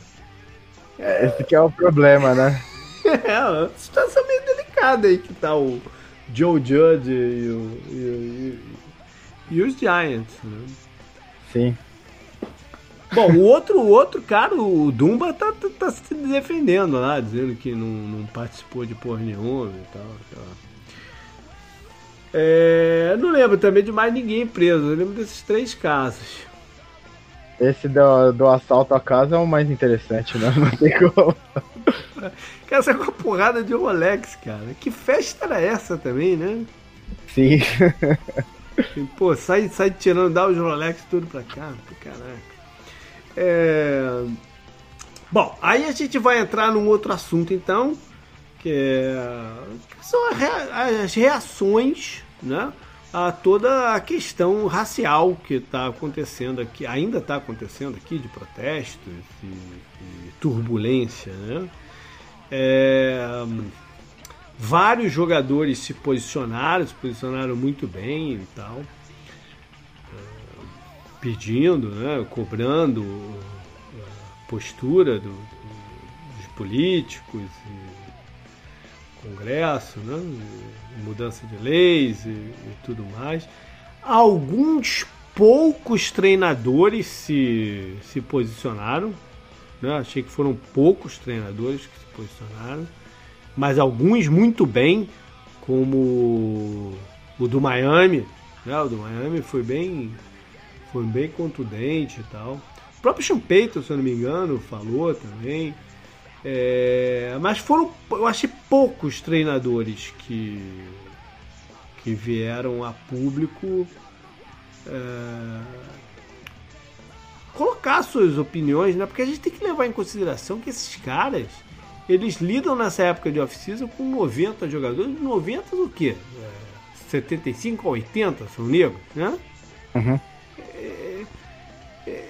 Esse que é o problema, né? É, uma situação meio delicada aí que tá o Joe Judge e, o, e, e, e os Giants, né? Sim. Bom, o outro, o outro cara, o Dumba, tá, tá, tá, se defendendo lá, dizendo que não, não participou de porra nenhuma e tal. tal. É, não lembro também de mais ninguém preso, eu lembro desses três casos. Esse do, do assalto à casa é o mais interessante, né? Não tem como. Cara, essa é uma porrada de Rolex, cara. Que festa era essa também, né? Sim. Pô, sai, sai tirando, dá os Rolex tudo pra cá. Caraca. É... Bom, aí a gente vai entrar num outro assunto então, que, é... que são as reações, né? a toda a questão racial que está acontecendo aqui, ainda está acontecendo aqui, de protestos e, e turbulência. Né? É, vários jogadores se posicionaram, se posicionaram muito bem e tal, é, pedindo, né, cobrando a postura do, dos políticos e Congresso, né? mudança de leis e, e tudo mais. Alguns poucos treinadores se, se posicionaram. Né? Achei que foram poucos treinadores que se posicionaram, mas alguns muito bem, como o do Miami. Né? O do Miami foi bem, foi bem contundente e tal. O próprio Payton, se eu não me engano, falou também. É, mas foram, eu achei poucos treinadores que, que vieram a público é, colocar suas opiniões, né? Porque a gente tem que levar em consideração que esses caras eles lidam nessa época de off-season com 90 jogadores, 90 do quê? É, 75 a 80 são negros, né? Uhum. É,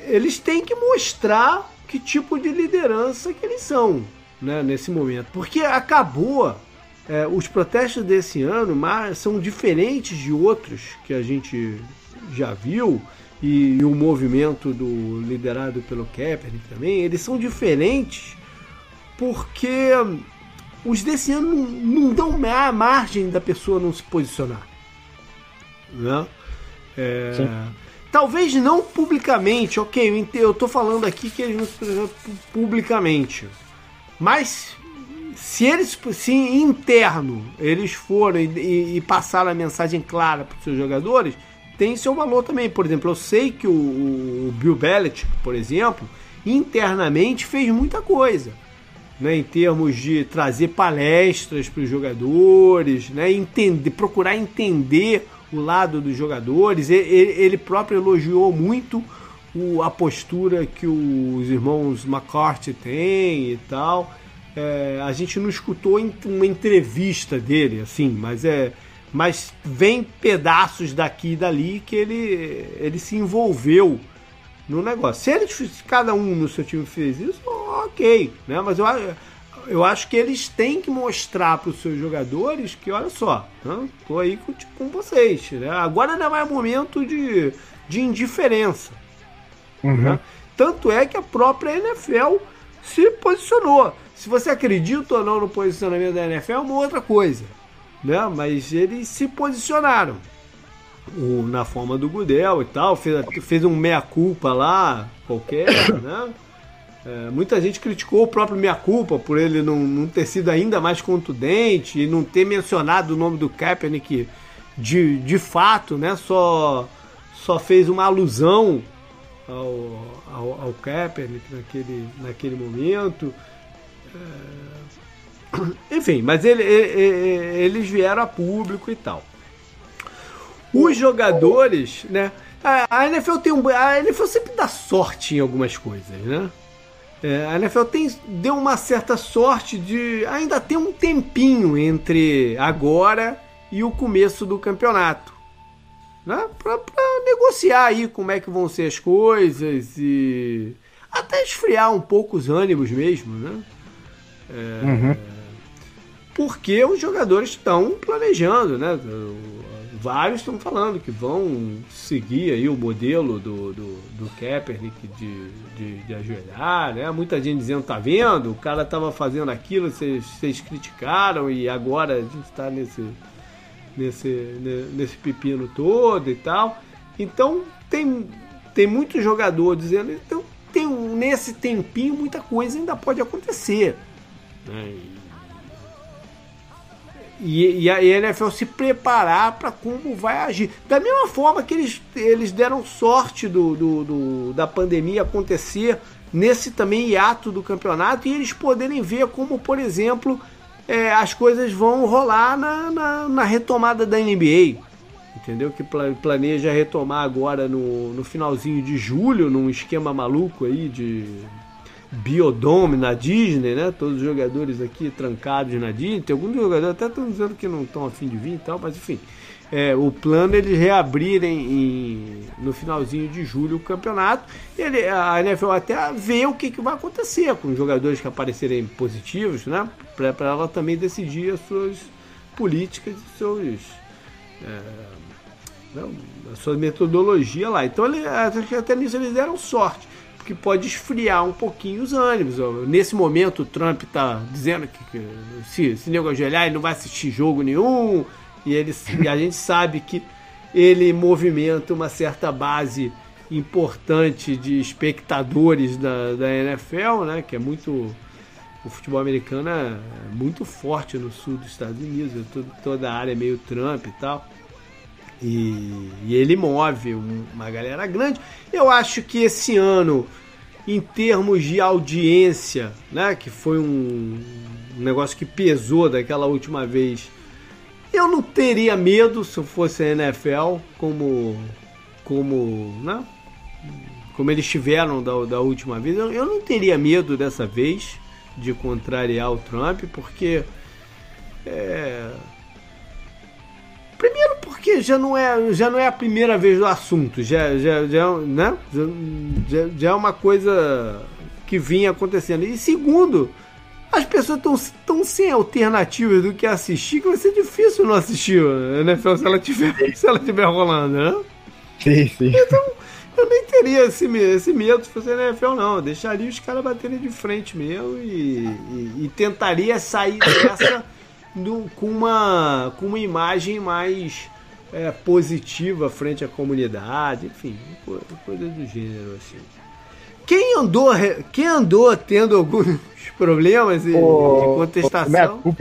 eles têm que mostrar que tipo de liderança que eles são né, nesse momento. Porque acabou. É, os protestos desse ano mas são diferentes de outros que a gente já viu e, e o movimento do liderado pelo Kaepernick também eles são diferentes porque os desse ano não, não dão a margem da pessoa não se posicionar né? É, Talvez não publicamente, ok, eu estou falando aqui que eles não se publicamente. Mas se eles, se interno, eles forem e, e passaram a mensagem clara para os seus jogadores, tem seu valor também. Por exemplo, eu sei que o, o Bill Belichick, por exemplo, internamente fez muita coisa. Né, em termos de trazer palestras para os jogadores, né, entender, procurar entender o lado dos jogadores. Ele, ele próprio elogiou muito o, a postura que os irmãos McCarthy têm e tal. É, a gente não escutou uma entrevista dele, assim, mas é. Mas vem pedaços daqui e dali que ele, ele se envolveu no negócio. Se eles, cada um no seu time fez isso, ok, né? Mas eu, eu acho que eles têm que mostrar para os seus jogadores que, olha só, né? tô aí com, tipo, com vocês. Né? Agora não é mais momento de, de indiferença. Uhum. Né? Tanto é que a própria NFL se posicionou. Se você acredita ou não no posicionamento da NFL é uma outra coisa. Né? Mas eles se posicionaram. O, na forma do Gudel e tal, fez, fez um meia-culpa lá, qualquer, né? É, muita gente criticou o próprio Minha Culpa por ele não, não ter sido ainda mais contundente e não ter mencionado o nome do Kaepernick de, de fato, né, só, só fez uma alusão ao, ao, ao Kaepernick naquele, naquele momento. É... Enfim, mas ele, ele, eles vieram a público e tal. Os jogadores, né? A NFL tem um, a NFL sempre dá sorte em algumas coisas, né? É, a NFL tem, deu uma certa sorte de ainda ter um tempinho entre agora e o começo do campeonato. Né? Para negociar aí como é que vão ser as coisas e até esfriar um pouco os ânimos mesmo, né? É, uhum. Porque os jogadores estão planejando, né? Vários estão falando que vão seguir aí o modelo do, do, do Kaepernick de, de, de, ajoelhar, né? Muita gente dizendo, tá vendo? O cara tava fazendo aquilo, vocês, criticaram e agora a gente está nesse, nesse, nesse pepino todo e tal. Então tem, tem muito jogador dizendo, então tem, nesse tempinho muita coisa ainda pode acontecer. Né? E, e, a NFL se preparar para como vai agir. Da mesma forma que eles, eles deram sorte do, do, do, da pandemia acontecer nesse também hiato do campeonato e eles poderem ver como, por exemplo, é, as coisas vão rolar na, na, na, retomada da NBA. Entendeu? Que planeja retomar agora no, no finalzinho de julho, num esquema maluco aí de Biodome na Disney, né? Todos os jogadores aqui trancados na Disney. Tem alguns jogadores até estão dizendo que não estão afim de vir e tal, mas enfim. É, o plano é eles reabrirem em, no finalzinho de julho o campeonato. Ele, a NFL até vê o que, que vai acontecer com os jogadores que aparecerem positivos, né? Para ela também decidir as suas políticas e seus. É, a sua metodologia lá. Então, ele, até nisso eles deram sorte que pode esfriar um pouquinho os ânimos. Nesse momento, o Trump está dizendo que, que, se, se nego ajoelhar, ele não vai assistir jogo nenhum. E, ele, e a gente sabe que ele movimenta uma certa base importante de espectadores da, da NFL, né? Que é muito. O futebol americano é muito forte no sul dos Estados Unidos, toda a área é meio Trump e tal. E, e ele move uma galera grande. Eu acho que esse ano, em termos de audiência, né, que foi um, negócio que pesou daquela última vez, eu não teria medo se fosse a NFL, como, como, né, como eles tiveram da, da última vez. Eu, eu não teria medo dessa vez de contrariar o Trump, porque é, Primeiro porque já não é, já não é a primeira vez do assunto, já, já, já, né? já, já é uma coisa que vinha acontecendo. E segundo, as pessoas estão tão sem alternativas do que assistir que vai ser difícil não assistir a NFL se ela tiver, se ela tiver rolando, né? Sim, sim. Então, eu nem teria esse, esse medo se fosse a NFL, não. Eu deixaria os caras baterem de frente mesmo e, e, e tentaria sair dessa do, com, uma, com uma imagem mais é, positiva frente à comunidade, enfim, coisa do gênero assim. Quem andou, quem andou tendo alguns problemas e, oh, contestação. Oh,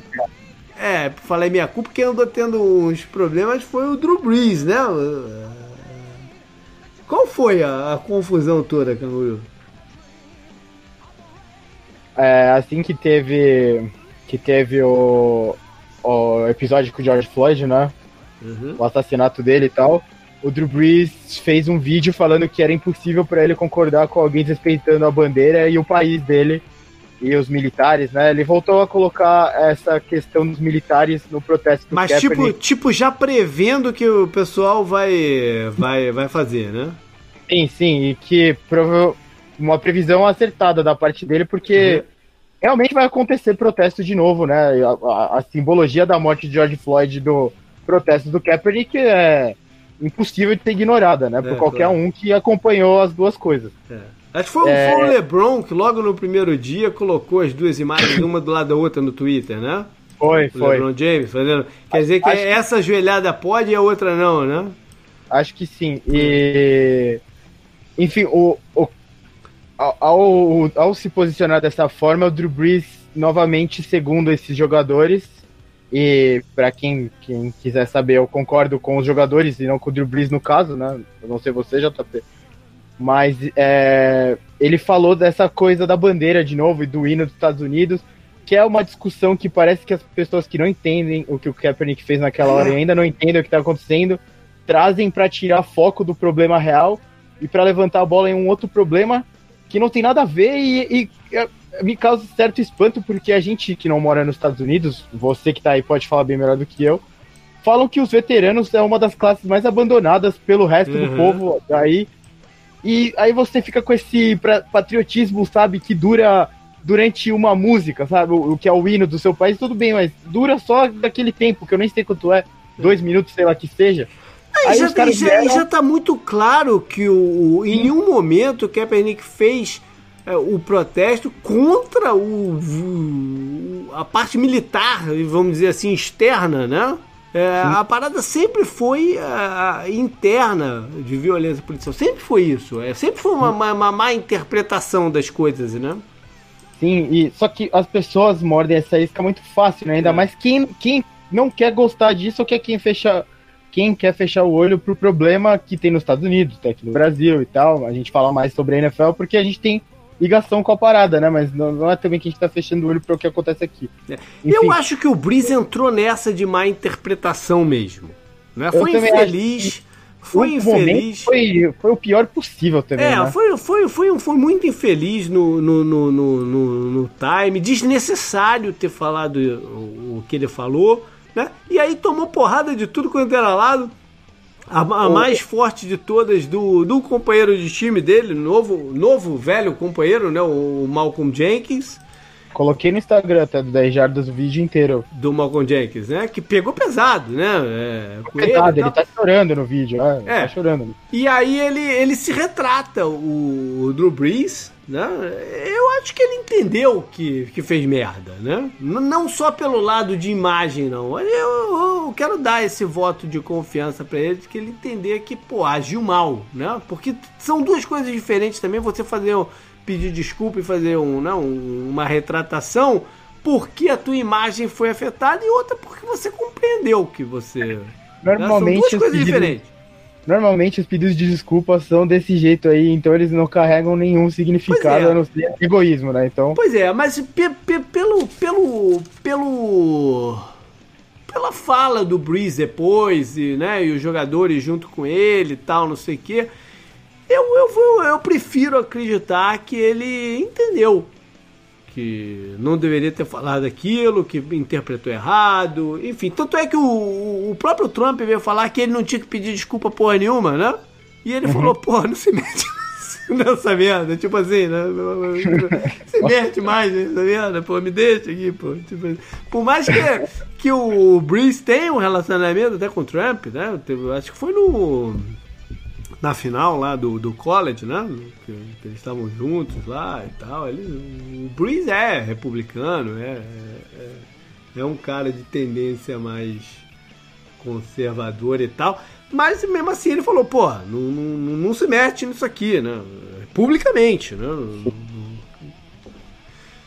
é, falei minha culpa, quem andou tendo uns problemas foi o Drew Brees, né? Qual foi a, a confusão toda, Canguru? É, assim que teve que teve o, o episódio com o George Floyd, né? Uhum. O assassinato dele e tal. O Drew Brees fez um vídeo falando que era impossível para ele concordar com alguém respeitando a bandeira e o país dele e os militares, né? Ele voltou a colocar essa questão dos militares no protesto do Mas tipo, tipo já prevendo que o pessoal vai vai vai fazer, né? Sim, sim, e que prova uma previsão acertada da parte dele, porque uhum realmente vai acontecer protesto de novo, né? A, a, a, simbologia da morte de George Floyd do protesto do Kaepernick é impossível de ser ignorada, né? Por é, qualquer claro. um que acompanhou as duas coisas. É. Acho que foi, é... foi, o LeBron que logo no primeiro dia colocou as duas imagens uma do lado da outra no Twitter, né? Foi, o foi. LeBron James fazendo. Quer dizer que, essa joelhada pode e a outra não, né? Acho que sim. E. Enfim, o, o ao, ao, se posicionar dessa forma, o Drew Brees, novamente, segundo esses jogadores, E para quem, quem quiser saber, eu concordo com os jogadores e não com o Drew Brees no caso, né? Eu não sei você, JP. Mas é, ele falou dessa coisa da bandeira de novo e do hino dos Estados Unidos, que é uma discussão que parece que as pessoas que não entendem o que o Kaepernick fez naquela hora e ainda não entendem o que está acontecendo, trazem para tirar foco do problema real e para levantar a bola em um outro problema que não tem nada a ver e, e, e, me causa certo espanto porque a gente que não mora nos Estados Unidos, você que está aí pode falar bem melhor do que eu, falam que os veteranos é uma das classes mais abandonadas pelo resto uhum. do povo aí e aí você fica com esse patriotismo, sabe, que dura durante uma música, sabe? O, que é o hino do seu país, tudo bem, mas dura só daquele tempo, que eu nem sei quanto é, dois minutos, sei lá que seja. Aí, já, já, vieram... já tá muito claro que o, em nenhum momento o Kaepernick fez é, o protesto contra o, o, a parte militar, vamos dizer assim, externa, né? É, a parada sempre foi uh, interna de violência policial. Sempre foi isso. É, sempre foi uma, uma, uma, má interpretação das coisas, né? Sim, e só que as pessoas mordem essa isca muito fácil, né? Ainda é. mais quem, quem não quer gostar disso ou quer quem fecha. Quem quer fechar o olho pro problema que tem nos Estados Unidos, tem aqui no Brasil e tal. A gente fala mais sobre a NFL porque a gente tem ligação com a parada, né? Mas não, não é também que a gente tá fechando o olho para o que acontece aqui. É. Eu acho que o Breeze entrou nessa de má interpretação mesmo. Né? Foi infeliz. Foi infeliz. Foi, foi o pior possível também. É, né? foi, foi, foi, foi muito infeliz no, no, no, no, no, no time. Desnecessário ter falado o, o que ele falou. Né? E aí tomou porrada de tudo quanto era lado. A, a mais forte de todas do, do companheiro de time dele, novo, novo velho companheiro, né? O Malcolm Jenkins. Coloquei no Instagram até do 10 jardas o vídeo inteiro. Do Malcolm Jenkins, né? Que pegou pesado, né? É, pesado, ele, ele tá chorando no vídeo, é, é. Tá chorando. E aí ele, ele se retrata, o, o Drew Brees, né? Eu acho que ele entendeu que, que fez merda, né? Não só pelo lado de imagem, não. Eu, eu quero dar esse voto de confiança para ele, de que ele entender que, pô, agiu mal, né? Porque são duas coisas diferentes também, você fazer pedir desculpa e fazer um, não, uma retratação porque a tua imagem foi afetada e outra porque você compreendeu que você... Normalmente... Né? São duas coisas pedidos... diferentes. Normalmente os pedidos de desculpa são desse jeito aí, então eles não carregam nenhum significado, é. a não ser egoísmo, né? Então... Pois é, mas pe pe pelo, pelo, pelo, pela fala do Breeze depois, e, né, e os jogadores junto com ele e tal, não sei o quê, eu, eu, eu prefiro acreditar que ele entendeu que não deveria ter falado aquilo, que interpretou errado, enfim. Tanto é que o, o próprio Trump veio falar que ele não tinha que pedir desculpa porra nenhuma, né? E ele uhum. falou, porra, não se mete nessa merda, tipo assim, né? Se mete mais nessa merda, pô, me deixa aqui, pô. Tipo, por mais que, que o Breeze tenha um relacionamento até com o Trump, né? Acho que foi no na final lá do, do college, né? Que, que eles estavam juntos lá e tal. Ele, o Breeze é republicano, é, é, é, um cara de tendência mais conservadora e tal. Mas mesmo assim ele falou, pô, não, não, não se mete nisso aqui, né? Publicamente, né?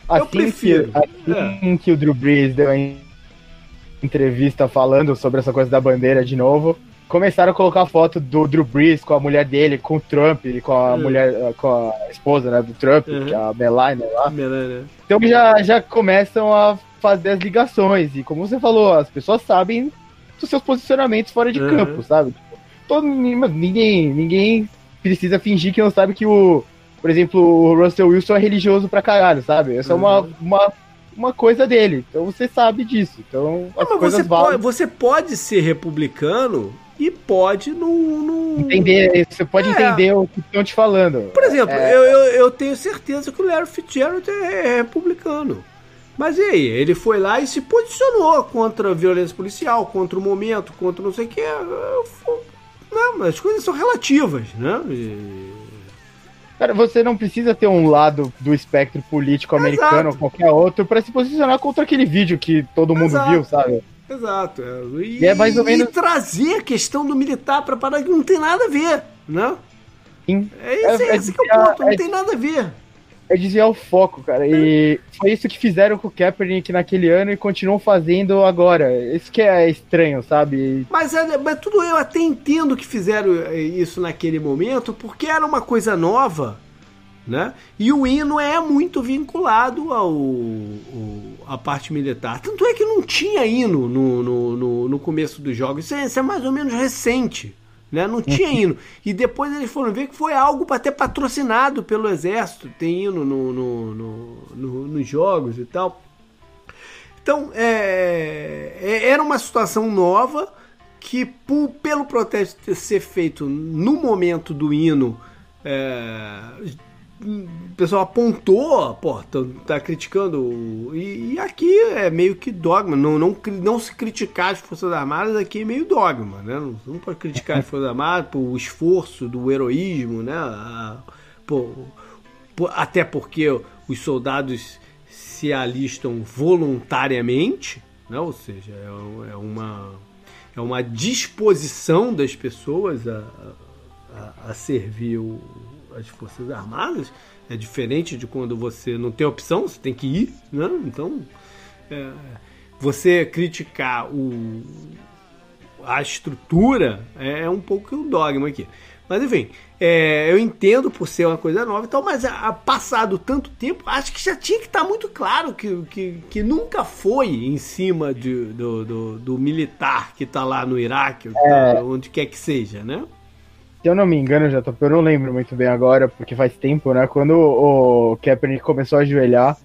Assim Eu prefiro. Que, assim é. que o Drew Brees deu a entrevista falando sobre essa coisa da bandeira de novo, começaram a colocar foto do Drew Brees com a mulher dele, com o Trump, com a uhum. mulher, com a esposa né, do Trump, uhum. que é a Melania lá. Melania. Então já, já começam a fazer as ligações. E como você falou, as pessoas sabem dos seus posicionamentos fora de uhum. campo, sabe? Todo, ninguém, ninguém precisa fingir que não sabe que o. Por exemplo, o Russell Wilson é religioso pra caralho, sabe? Essa é uma, uhum. uma uma coisa dele. Então você sabe disso. Então as não, coisas você, pode, você pode ser republicano e pode não. não... Entender, você pode é. entender o que estão te falando. Por exemplo, é... eu, eu, eu, tenho certeza que o Larry Fitzgerald é republicano. Mas e aí? Ele foi lá e se posicionou contra a violência policial, contra o momento, contra não sei o que. Não, as coisas são relativas, né? E... Cara, você não precisa ter um lado do espectro político americano Exato. ou qualquer outro para se posicionar contra aquele vídeo que todo mundo Exato. viu, sabe? Exato. É. E, e, é mais ou menos... e trazer a questão do militar para parar que não tem nada a ver, né? Sim. É esse, é, é esse que é o ponto, não é, tem nada a ver. é desviar o foco, cara. E foi isso que fizeram com o Kaepernick naquele ano e continuam fazendo agora. Isso que é estranho, sabe? Mas, é, mas tudo eu até entendo que fizeram isso naquele momento, porque era uma coisa nova, né? E o hino é muito vinculado ao, ao à parte militar. Tanto é que não tinha hino no, no, no, no começo dos jogos. Isso é, isso é mais ou menos recente. Né? Não tinha hino. E depois eles foram ver que foi algo para ter patrocinado pelo exército. Tem hino no, no, no, no nos jogos e tal. Então, é, é, era uma situação nova que, por, pelo protesto ser feito no momento do hino, é, o pessoal apontou, pô, tá, tá criticando. E, e, aqui é meio que dogma. Não, não, não se criticar as Forças Armadas aqui é meio dogma, né? Não, não pode criticar as Forças Armadas por esforço do heroísmo, né? Por, por, até porque os soldados se alistam voluntariamente, né? ou seja, é, é uma, é uma disposição das pessoas a, a, a servir o as Forças Armadas. É diferente de quando você não tem opção, você tem que ir, né? Então, é, você criticar o, a estrutura é, é um pouco o dogma aqui. Mas enfim, é, eu entendo por ser uma coisa nova e tal, mas a, a, passado tanto tempo, acho que já tinha que estar tá muito claro que, que, que nunca foi em cima de, do, do, do militar que está lá no Iraque, é. onde quer que seja, né? Se eu não me engano, já tô, eu não lembro muito bem agora, porque faz tempo, né? Quando o Kaepernick começou a ajoelhar,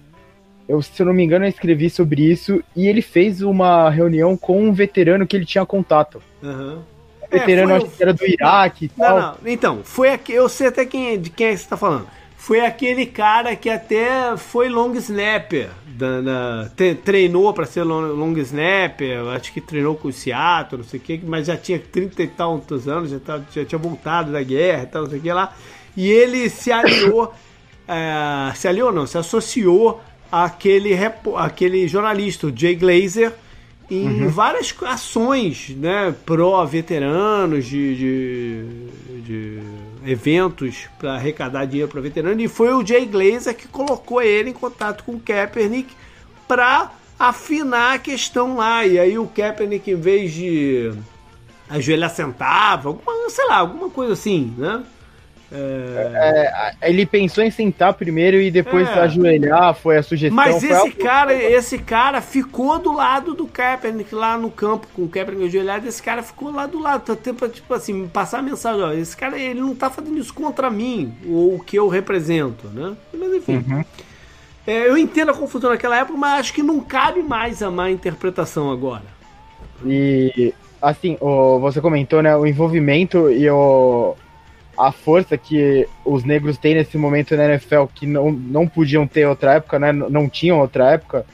eu, se eu não me engano, eu escrevi sobre isso e ele fez uma reunião com um veterano que ele tinha contato. Uhum. veterano, é, acho que era do Iraque e não, tal. Não, então, foi aqui, eu sei até quem, de quem é que você tá falando. Foi aquele cara que até foi long snapper. Da, da, treinou para ser long, long, snapper, acho que treinou com o Seattle, não sei o que, mas já tinha 30 e tantos anos, já, tá, já tinha voltado da guerra e tal, não sei o que lá. E ele se aliou, é, se aliou não, se associou àquele, àquele jornalista, o Jay Glazer, em uhum. várias ações né, pró-veteranos, de, de, de, eventos para arrecadar dinheiro para veteranos, e foi o Jay Glazer que colocou ele em contato com o Kaepernick para afinar a questão lá. E aí o Kaepernick, em vez de ajoelhar, sentava, alguma, sei lá, alguma coisa assim, né? É... É, ele pensou em sentar primeiro e depois é. ajoelhar, foi a sugestão. Mas esse cara, esse cara ficou do lado do Kaepernick lá no campo com o Kaepernick ajoelhado, esse cara ficou lá do lado, tá tempo tipo assim, passar a mensagem, ó, esse cara ele não tá fazendo isso contra mim, ou o que eu represento, né? Mas enfim. Uhum. É, eu entendo a confusão naquela época, mas acho que não cabe mais a má interpretação agora. E assim, o, você comentou, né, o envolvimento e o a força que os negros têm nesse momento na NFL que não, não podiam ter outra época, né? Não tinham outra época.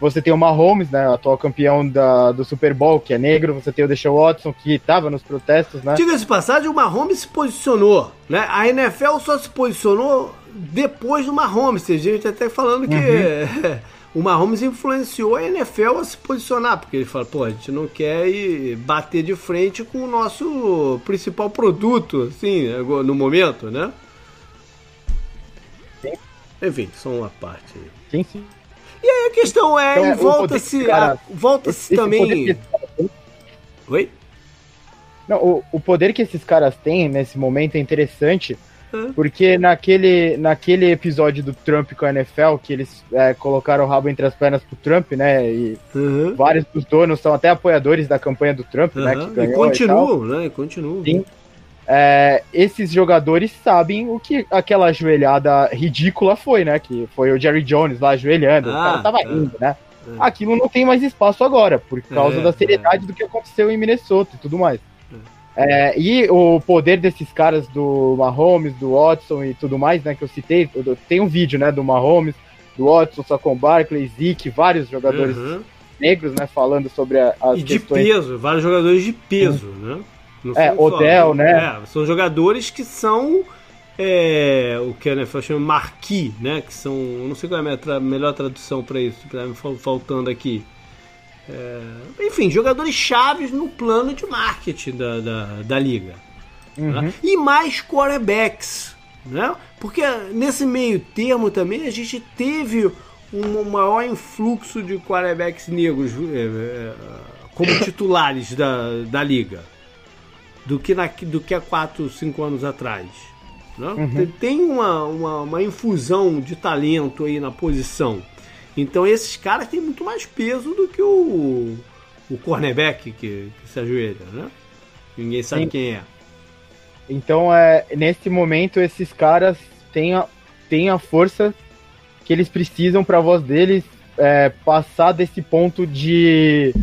Você tem o Mahomes, né, atual campeão da, do Super Bowl, que é negro. Você tem o Deshaun Watson, que estava nos protestos, né? Diga-se passagem, o Mahomes se posicionou, né? A NFL só se posicionou depois do Mahomes. Tem gente até falando que... Uhum. o Mahomes influenciou a NFL a se posicionar, porque ele fala, pô, a gente não quer ir bater de frente com o nosso principal produto, assim, no momento, né? Sim. Enfim, só uma parte aí. Sim, sim. E aí a questão é, então, volta-se volta-se também... Oi? Não, o, o poder que esses caras têm nesse momento é interessante, porque naquele, naquele episódio do Trump com a NFL, que eles é, colocaram o rabo entre as pernas pro Trump, né? E uhum. vários dos donos são até apoiadores da campanha do Trump, uhum. né? Que ganhou e continuam, e né? E continuam. Sim. É, esses jogadores sabem o que aquela ajoelhada ridícula foi, né? Que foi o Jerry Jones lá ajoelhando, ah, o cara tava ah, indo, né? Ah. Aquilo não tem mais espaço agora, por causa é, da seriedade é. do que aconteceu em Minnesota e tudo mais. É, e o poder desses caras do Mahomes, do Watson e tudo mais, né, que eu citei, tem um vídeo, né, do Mahomes, do Watson, Saquon Barkley, Zeke, vários jogadores uhum. negros, né, falando sobre a, as e de peso, vários jogadores de peso, uhum. né? Não é, Odell, né? É, são jogadores que são é, o que a NFL chama marquee, né? Que são, não sei qual é a tra melhor tradução para isso, tá me faltando aqui. É, enfim, jogadores chaves no plano de marketing da, da, da liga. Uhum. Né? E mais quarterbacks. né? Porque nesse meio termo também a gente teve um maior influxo de quarterbacks negros é, é, como titulares da, da liga do que, na, do que há 4, 5 anos atrás. Né? Uhum. Tem uma, uma, uma, infusão de talento aí na posição. Então esses caras têm muito mais peso do que o, o cornerback que, que se ajoelha, né? Ninguém sabe Sim. quem é. Então, é, nesse momento, esses caras têm a, têm a força que eles precisam para a voz deles é, passar desse ponto de,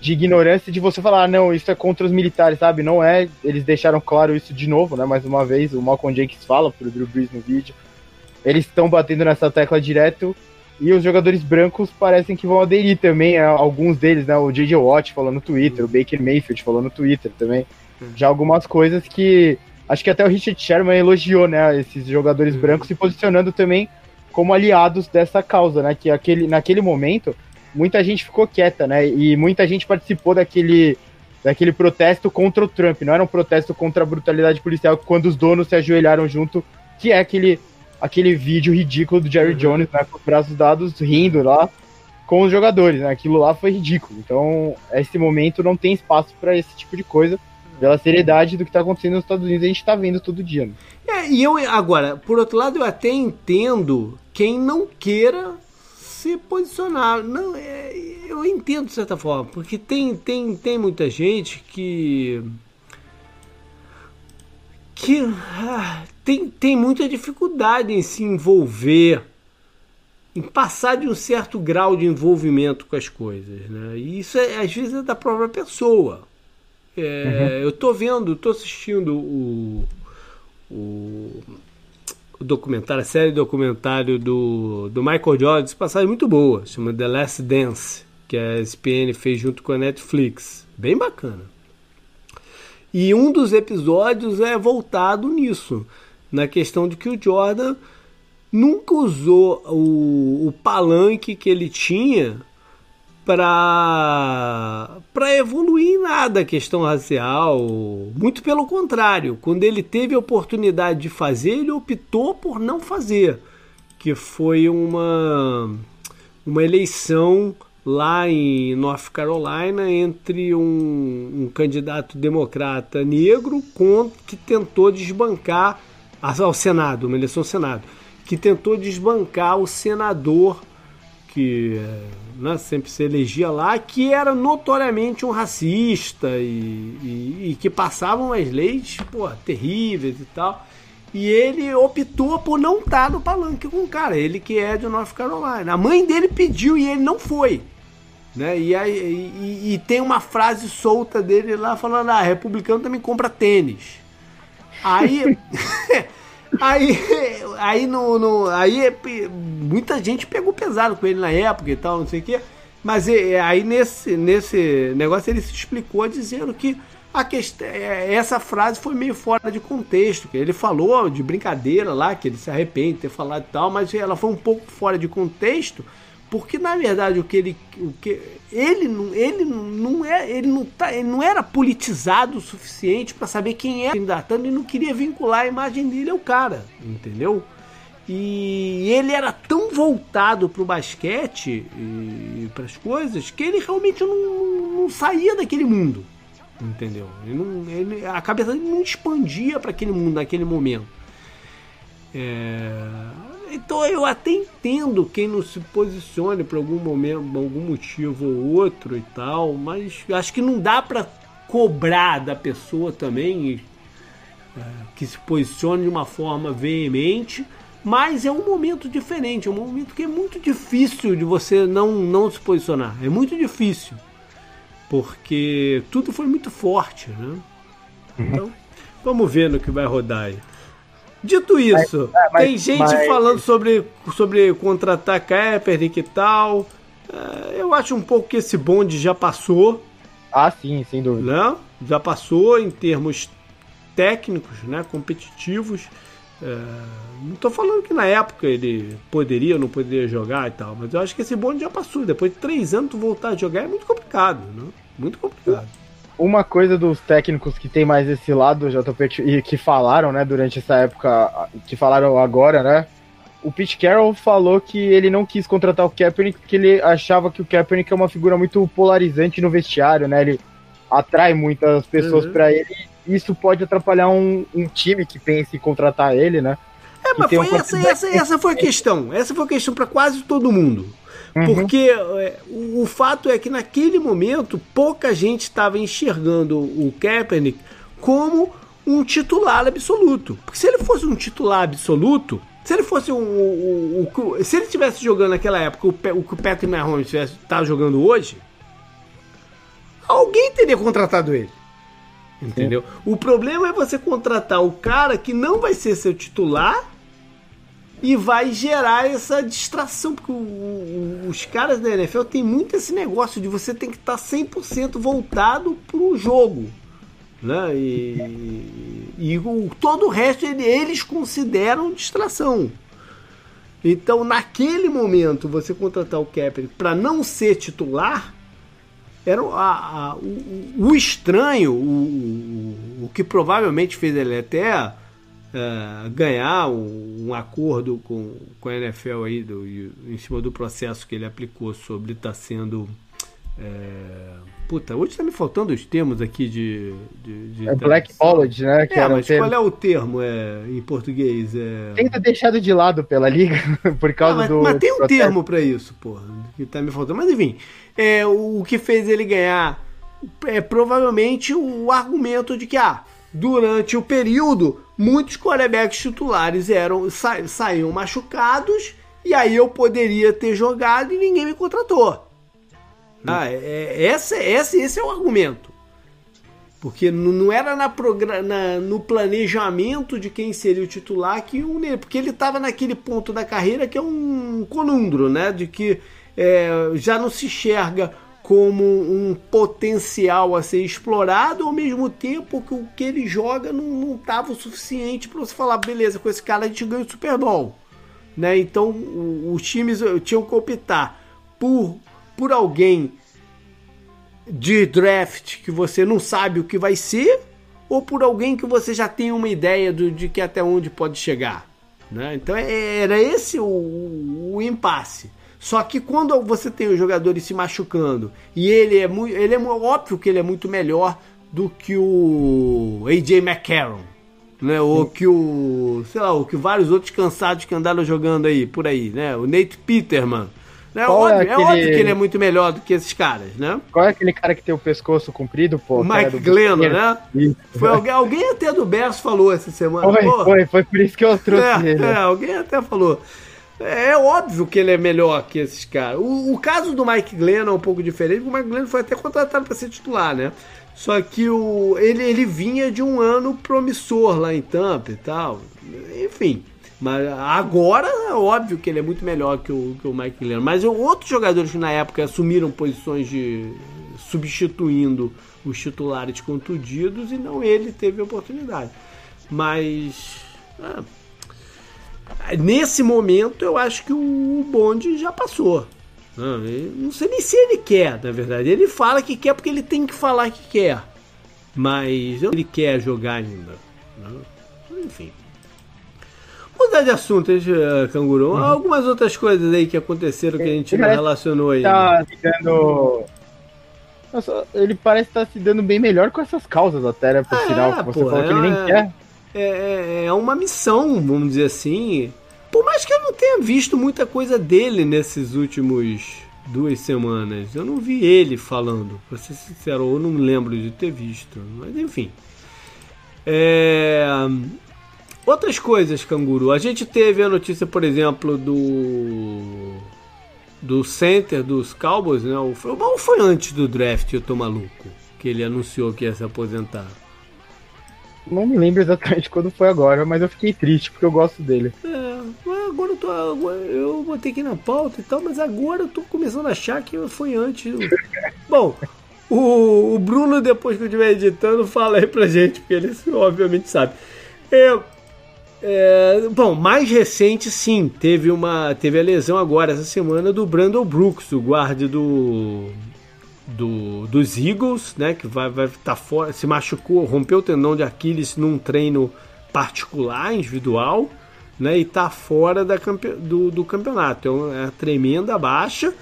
de ignorância de você falar, ah, não, isso é contra os militares, sabe? Não é. Eles deixaram claro isso de novo, né? Mais uma vez, o Malcolm Jenkins fala pro Drew Brees no vídeo. Eles estão batendo nessa tecla direto e os jogadores brancos parecem que vão aderir também, alguns deles, né? O J.J. Watt falou no Twitter, o Baker Mayfield falou no Twitter também. Já algumas coisas que acho que até o Richard Sherman elogiou, né? Esses jogadores uhum. brancos se posicionando também como aliados dessa causa, né? Que aquele, naquele momento muita gente ficou quieta, né? E muita gente participou daquele, daquele protesto contra o Trump. Não era um protesto contra a brutalidade policial quando os donos se ajoelharam junto, que é aquele, aquele vídeo ridículo do Jerry uhum. Jones, né? Com os braços dados, rindo lá com os jogadores, né? Aquilo lá foi ridículo. Então, esse momento não tem espaço para esse tipo de coisa pela seriedade do que está acontecendo nos Estados Unidos, a gente está vendo todo dia. Né? É, e eu, agora, por outro lado, eu até entendo quem não queira se posicionar. Não, é, eu entendo de certa forma, porque tem, tem, tem muita gente que. que ah, tem, tem muita dificuldade em se envolver, em passar de um certo grau de envolvimento com as coisas. Né? E isso é, às vezes é da própria pessoa. É, uhum. Eu tô vendo, tô assistindo o, o, o, documentário, a série documentário do, do Michael Jordan, passagem muito boa, chama The Last Dance, que a ESPN fez junto com a Netflix. Bem bacana. E um dos episódios é voltado nisso, na questão de que o Jordan nunca usou o, o palanque que ele tinha para para evoluir em nada a questão racial, muito pelo contrário, quando ele teve a oportunidade de fazer, ele optou por não fazer, que foi uma uma eleição lá em North Carolina entre um, um candidato democrata negro com, que tentou desbancar ao Senado, uma eleição ao Senado, que tentou desbancar o senador que né, sempre se elegia lá, que era notoriamente um racista e, e, e que passavam as leis pô, terríveis e tal. E ele optou por não estar no palanque com o cara, ele que é de North Carolina. A mãe dele pediu e ele não foi. Né? E, aí, e, e tem uma frase solta dele lá falando: ah, republicano também compra tênis. Aí. Aí, aí, no, no, aí muita gente pegou pesado com ele na época e tal, não sei o quê. Mas aí nesse, nesse negócio ele se explicou dizendo que a questão, é, essa frase foi meio fora de contexto. Que ele falou de brincadeira lá, que ele se arrepende de ter falado e tal, mas ela foi um pouco fora de contexto porque na verdade o que ele, o que ele não, ele não é, ele não tá, ele não era politizado o suficiente para saber quem é candidatando e não queria vincular a imagem dele ao cara, entendeu? E ele era tão voltado para o basquete e para as coisas que ele realmente não, não, saía daquele mundo, entendeu? Ele não, ele, a cabeça dele não expandia para aquele mundo naquele momento. É, então eu até entendo quem não se posicione por algum momento, algum motivo ou outro e tal, mas acho que não dá para cobrar da pessoa também é, que se posicione de uma forma veemente, mas é um momento diferente, é um momento que é muito difícil de você não, não se posicionar, é muito difícil, porque tudo foi muito forte, né? Uhum. Então, vamos ver no que vai rodar aí. Dito isso, mas, é, mas, tem gente mas... falando sobre, sobre contratar Kaepernick e tal. É, eu acho um pouco que esse bonde já passou. Ah, sim, sem dúvida. Né? Já passou em termos técnicos, né, competitivos. É, não estou falando que na época ele poderia ou não poderia jogar e tal, mas eu acho que esse bonde já passou. Depois de três anos tu voltar a jogar é muito complicado, né? Muito complicado. Uma coisa dos técnicos que tem mais esse lado, JP, e que falaram, né, durante essa época, que falaram agora, né? O Pete Carroll falou que ele não quis contratar o Kaepernick porque ele achava que o Kaepernick é uma figura muito polarizante no vestiário, né? Ele atrai muitas pessoas uhum. para ele. E isso pode atrapalhar um, um, time que pense em contratar ele, né? É, mas foi essa, essa, essa foi a questão. Essa foi a questão para quase todo mundo. Uhum. Porque é, o, o, fato é que naquele momento pouca gente estava enxergando o Kaepernick como um titular absoluto. Porque se ele fosse um titular absoluto, se ele fosse um, um, um, se ele estivesse jogando naquela época o, o que o Patrick Mahomes está jogando hoje, alguém teria contratado ele. Entendeu? Sim. O problema é você contratar o cara que não vai ser seu titular e vai gerar essa distração, porque o, o, os caras da NFL tem muito esse negócio de você tem que estar tá 100% voltado para o jogo. Né? E, e o, todo o resto eles consideram distração. Então, naquele momento, você contratar o Kaepernick para não ser titular era a, a, o, o, estranho, o, o, que provavelmente fez ele até uh, ganhar um, um, acordo com, com a NFL aí do, em cima do processo que ele aplicou sobre estar tá sendo. É, puta, hoje tá me faltando os termos aqui de. de, de é Black College, né? Que é, mas qual é o termo é, em português? É... Que deixado de lado pela liga por causa ah, mas, do. Mas tem um processo. termo para isso, porra, que tá me faltando. Mas enfim, é, o que fez ele ganhar é provavelmente o argumento de que, ah, durante o período, muitos quarterbacks titulares eram sa saíam machucados e aí eu poderia ter jogado e ninguém me contratou. Ah, é, é, esse, esse, esse é o argumento. Porque não era na, na, no planejamento de quem seria o titular que um porque ele estava naquele ponto da carreira que é um conundro, né? De que é, já não se enxerga como um potencial a ser explorado, ao mesmo tempo que o que ele joga não estava o suficiente para você falar, beleza, com esse cara a gente ganha o Super Bowl. Né? Então os times tinham que optar por, por alguém de draft que você não sabe o que vai ser, ou por alguém que você já tem uma ideia do, de que até onde pode chegar. Né? Então é, era esse o, o impasse. Só que quando você tem os jogadores se machucando e ele é muito, ele é óbvio que ele é muito melhor do que o AJ McCarron, né? Ou que o, sei lá, o que vários outros cansados que andaram jogando aí por aí, né? O Nate Peterman. Né? É óbvio, é, aquele... é, óbvio, que ele é muito melhor do que esses caras, né? Qual é aquele cara que tem o pescoço comprido, pô? O Mike Glennon, né? Isso. Foi alguém, alguém até do Berço falou essa semana. Foi, foi, foi por isso que eu trouxe é, ele. É, alguém até falou. É óbvio que ele é melhor que esses caras. O, o caso do Mike Glenn é um pouco diferente, porque o Mike Glenn foi até contratado para ser titular, né? Só que o, ele, ele vinha de um ano promissor lá em Tampa e tal. Enfim. Mas agora é óbvio que ele é muito melhor que o, que o Mike Glenn. Mas outros jogadores que na época assumiram posições de. substituindo os titulares contundidos e não ele teve oportunidade. Mas. Ah, Nesse momento, eu acho que o bonde já passou. Não, não sei nem se ele quer, na verdade. Ele fala que quer porque ele tem que falar que quer. Mas ele quer jogar ainda. Né? Enfim. Mudar de assunto, eh, Canguru. Uhum. Algumas outras coisas aí que aconteceram que a gente não relacionou aí. Tá se dando... Nossa, ele parece estar tá se dando bem melhor com essas causas até, né, por ah, sinal. É, você pô, falou é, que ele nem é... quer. É, é, é uma missão, vamos dizer assim. Por mais que eu não tenha visto muita coisa dele nesses últimos duas semanas, eu não vi ele falando, pra ser sincero, eu não lembro de ter visto, mas enfim. É... Outras coisas, canguru. A gente teve a notícia, por exemplo, do do center dos Cowboys, né? Ou foi antes do draft, eu tô maluco, que ele anunciou que ia se aposentar. Não me lembro exatamente quando foi agora, mas eu fiquei triste porque eu gosto dele. É, agora eu tô. Eu botei aqui na pauta e tal, mas agora eu tô começando a achar que foi antes. Bom, o, o Bruno, depois que eu estiver editando, fala aí pra gente, porque ele obviamente sabe. É, é, bom, mais recente, sim, teve uma teve a lesão agora essa semana do Brandon Brooks, o guarda do do, dos Eagles, né? Que vai estar tá fora, se machucou, rompeu o tendão de Aquiles num treino particular, individual, né? E tá fora da, do, do campeonato. É uma tremenda baixa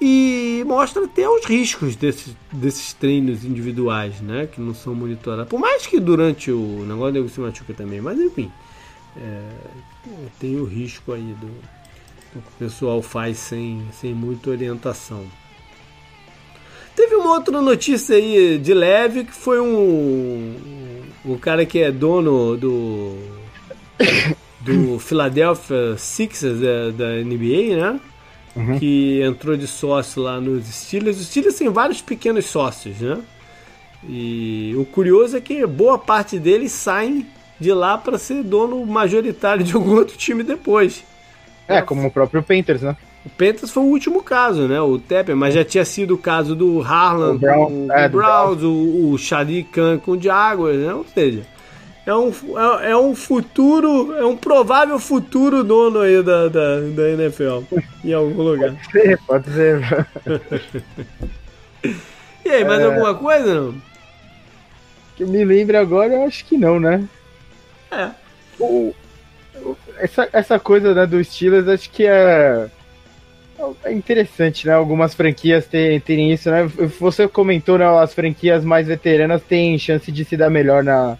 e mostra até os riscos desses, desses treinos individuais, né? Que não são monitorados. Por mais que durante o negócio nego se machuca também, mas enfim, é, tem o risco aí do, do que o pessoal faz sem, sem muita orientação. Teve uma outra notícia aí de leve que foi um. O cara que é dono do. Do Philadelphia Sixers da, da NBA, né? Uhum. Que entrou de sócio lá nos Steelers. Os Steelers tem vários pequenos sócios, né? E o curioso é que boa parte deles saem de lá para ser dono majoritário de algum outro time depois. É, como o próprio Panthers, né? O Panthers foi o último caso, né? O Tepper, mas já tinha sido o caso do Harlan o Brown, com é, o Browns, o, o Shadi Khan com o Jaguars, né? Ou seja, é um, é, é, um futuro, é um provável futuro dono aí da, da, da NFL em algum lugar. Pode ser, pode ser. e aí, mais é... alguma coisa não? Que eu me lembre agora, eu acho que não, né? É. O, essa, essa coisa né, do Steelers, acho que é é interessante, né? Algumas franquias terem, terem isso, né? Você comentou, né? As franquias mais veteranas têm chance de se dar melhor na,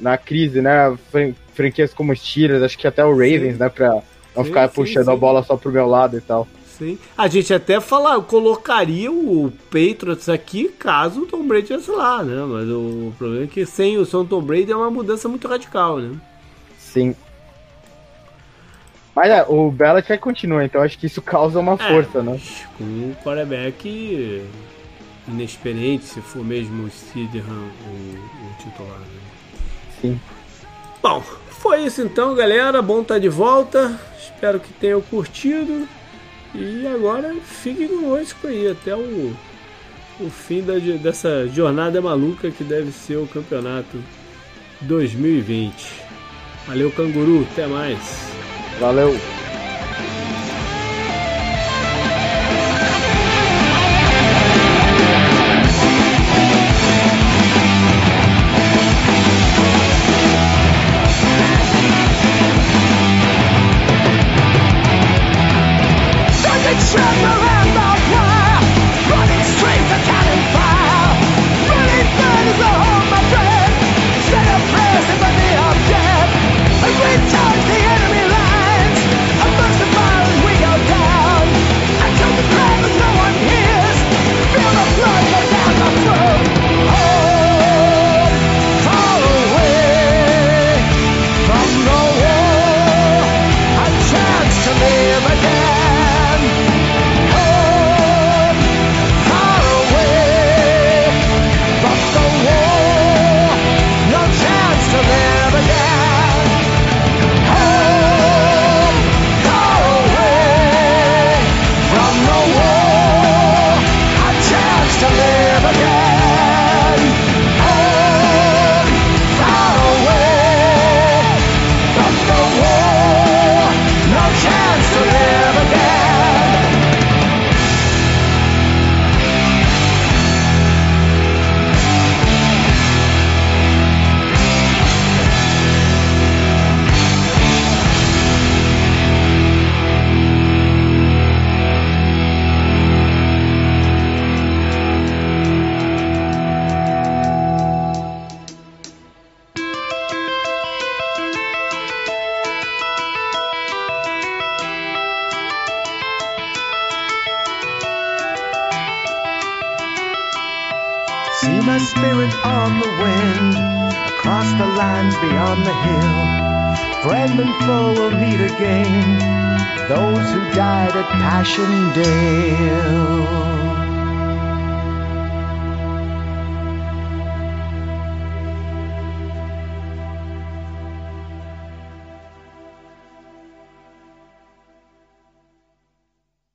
na crise, né? Franquias como Steelers, acho que até o Ravens, sim. né? Pra não sim, ficar sim, puxando a bola só pro meu lado e tal. Sim. A gente até fala, colocaria o Patriots aqui caso o Tom Brady estivesse lá, né? Mas o problema é que sem o São Tom Brady é uma mudança muito radical, né? Sim. Mas é, o Belichick continua, então acho que isso causa uma é, força, né? Com um quarterback inexperiente, se for mesmo o Sidham o, o titular. Né? Sim. Bom, foi isso então, galera. Bom estar tá de volta. Espero que tenham curtido. E agora fiquem conosco aí até o, o fim da, dessa jornada maluca que deve ser o campeonato 2020. Valeu, canguru. Até mais. Valeu!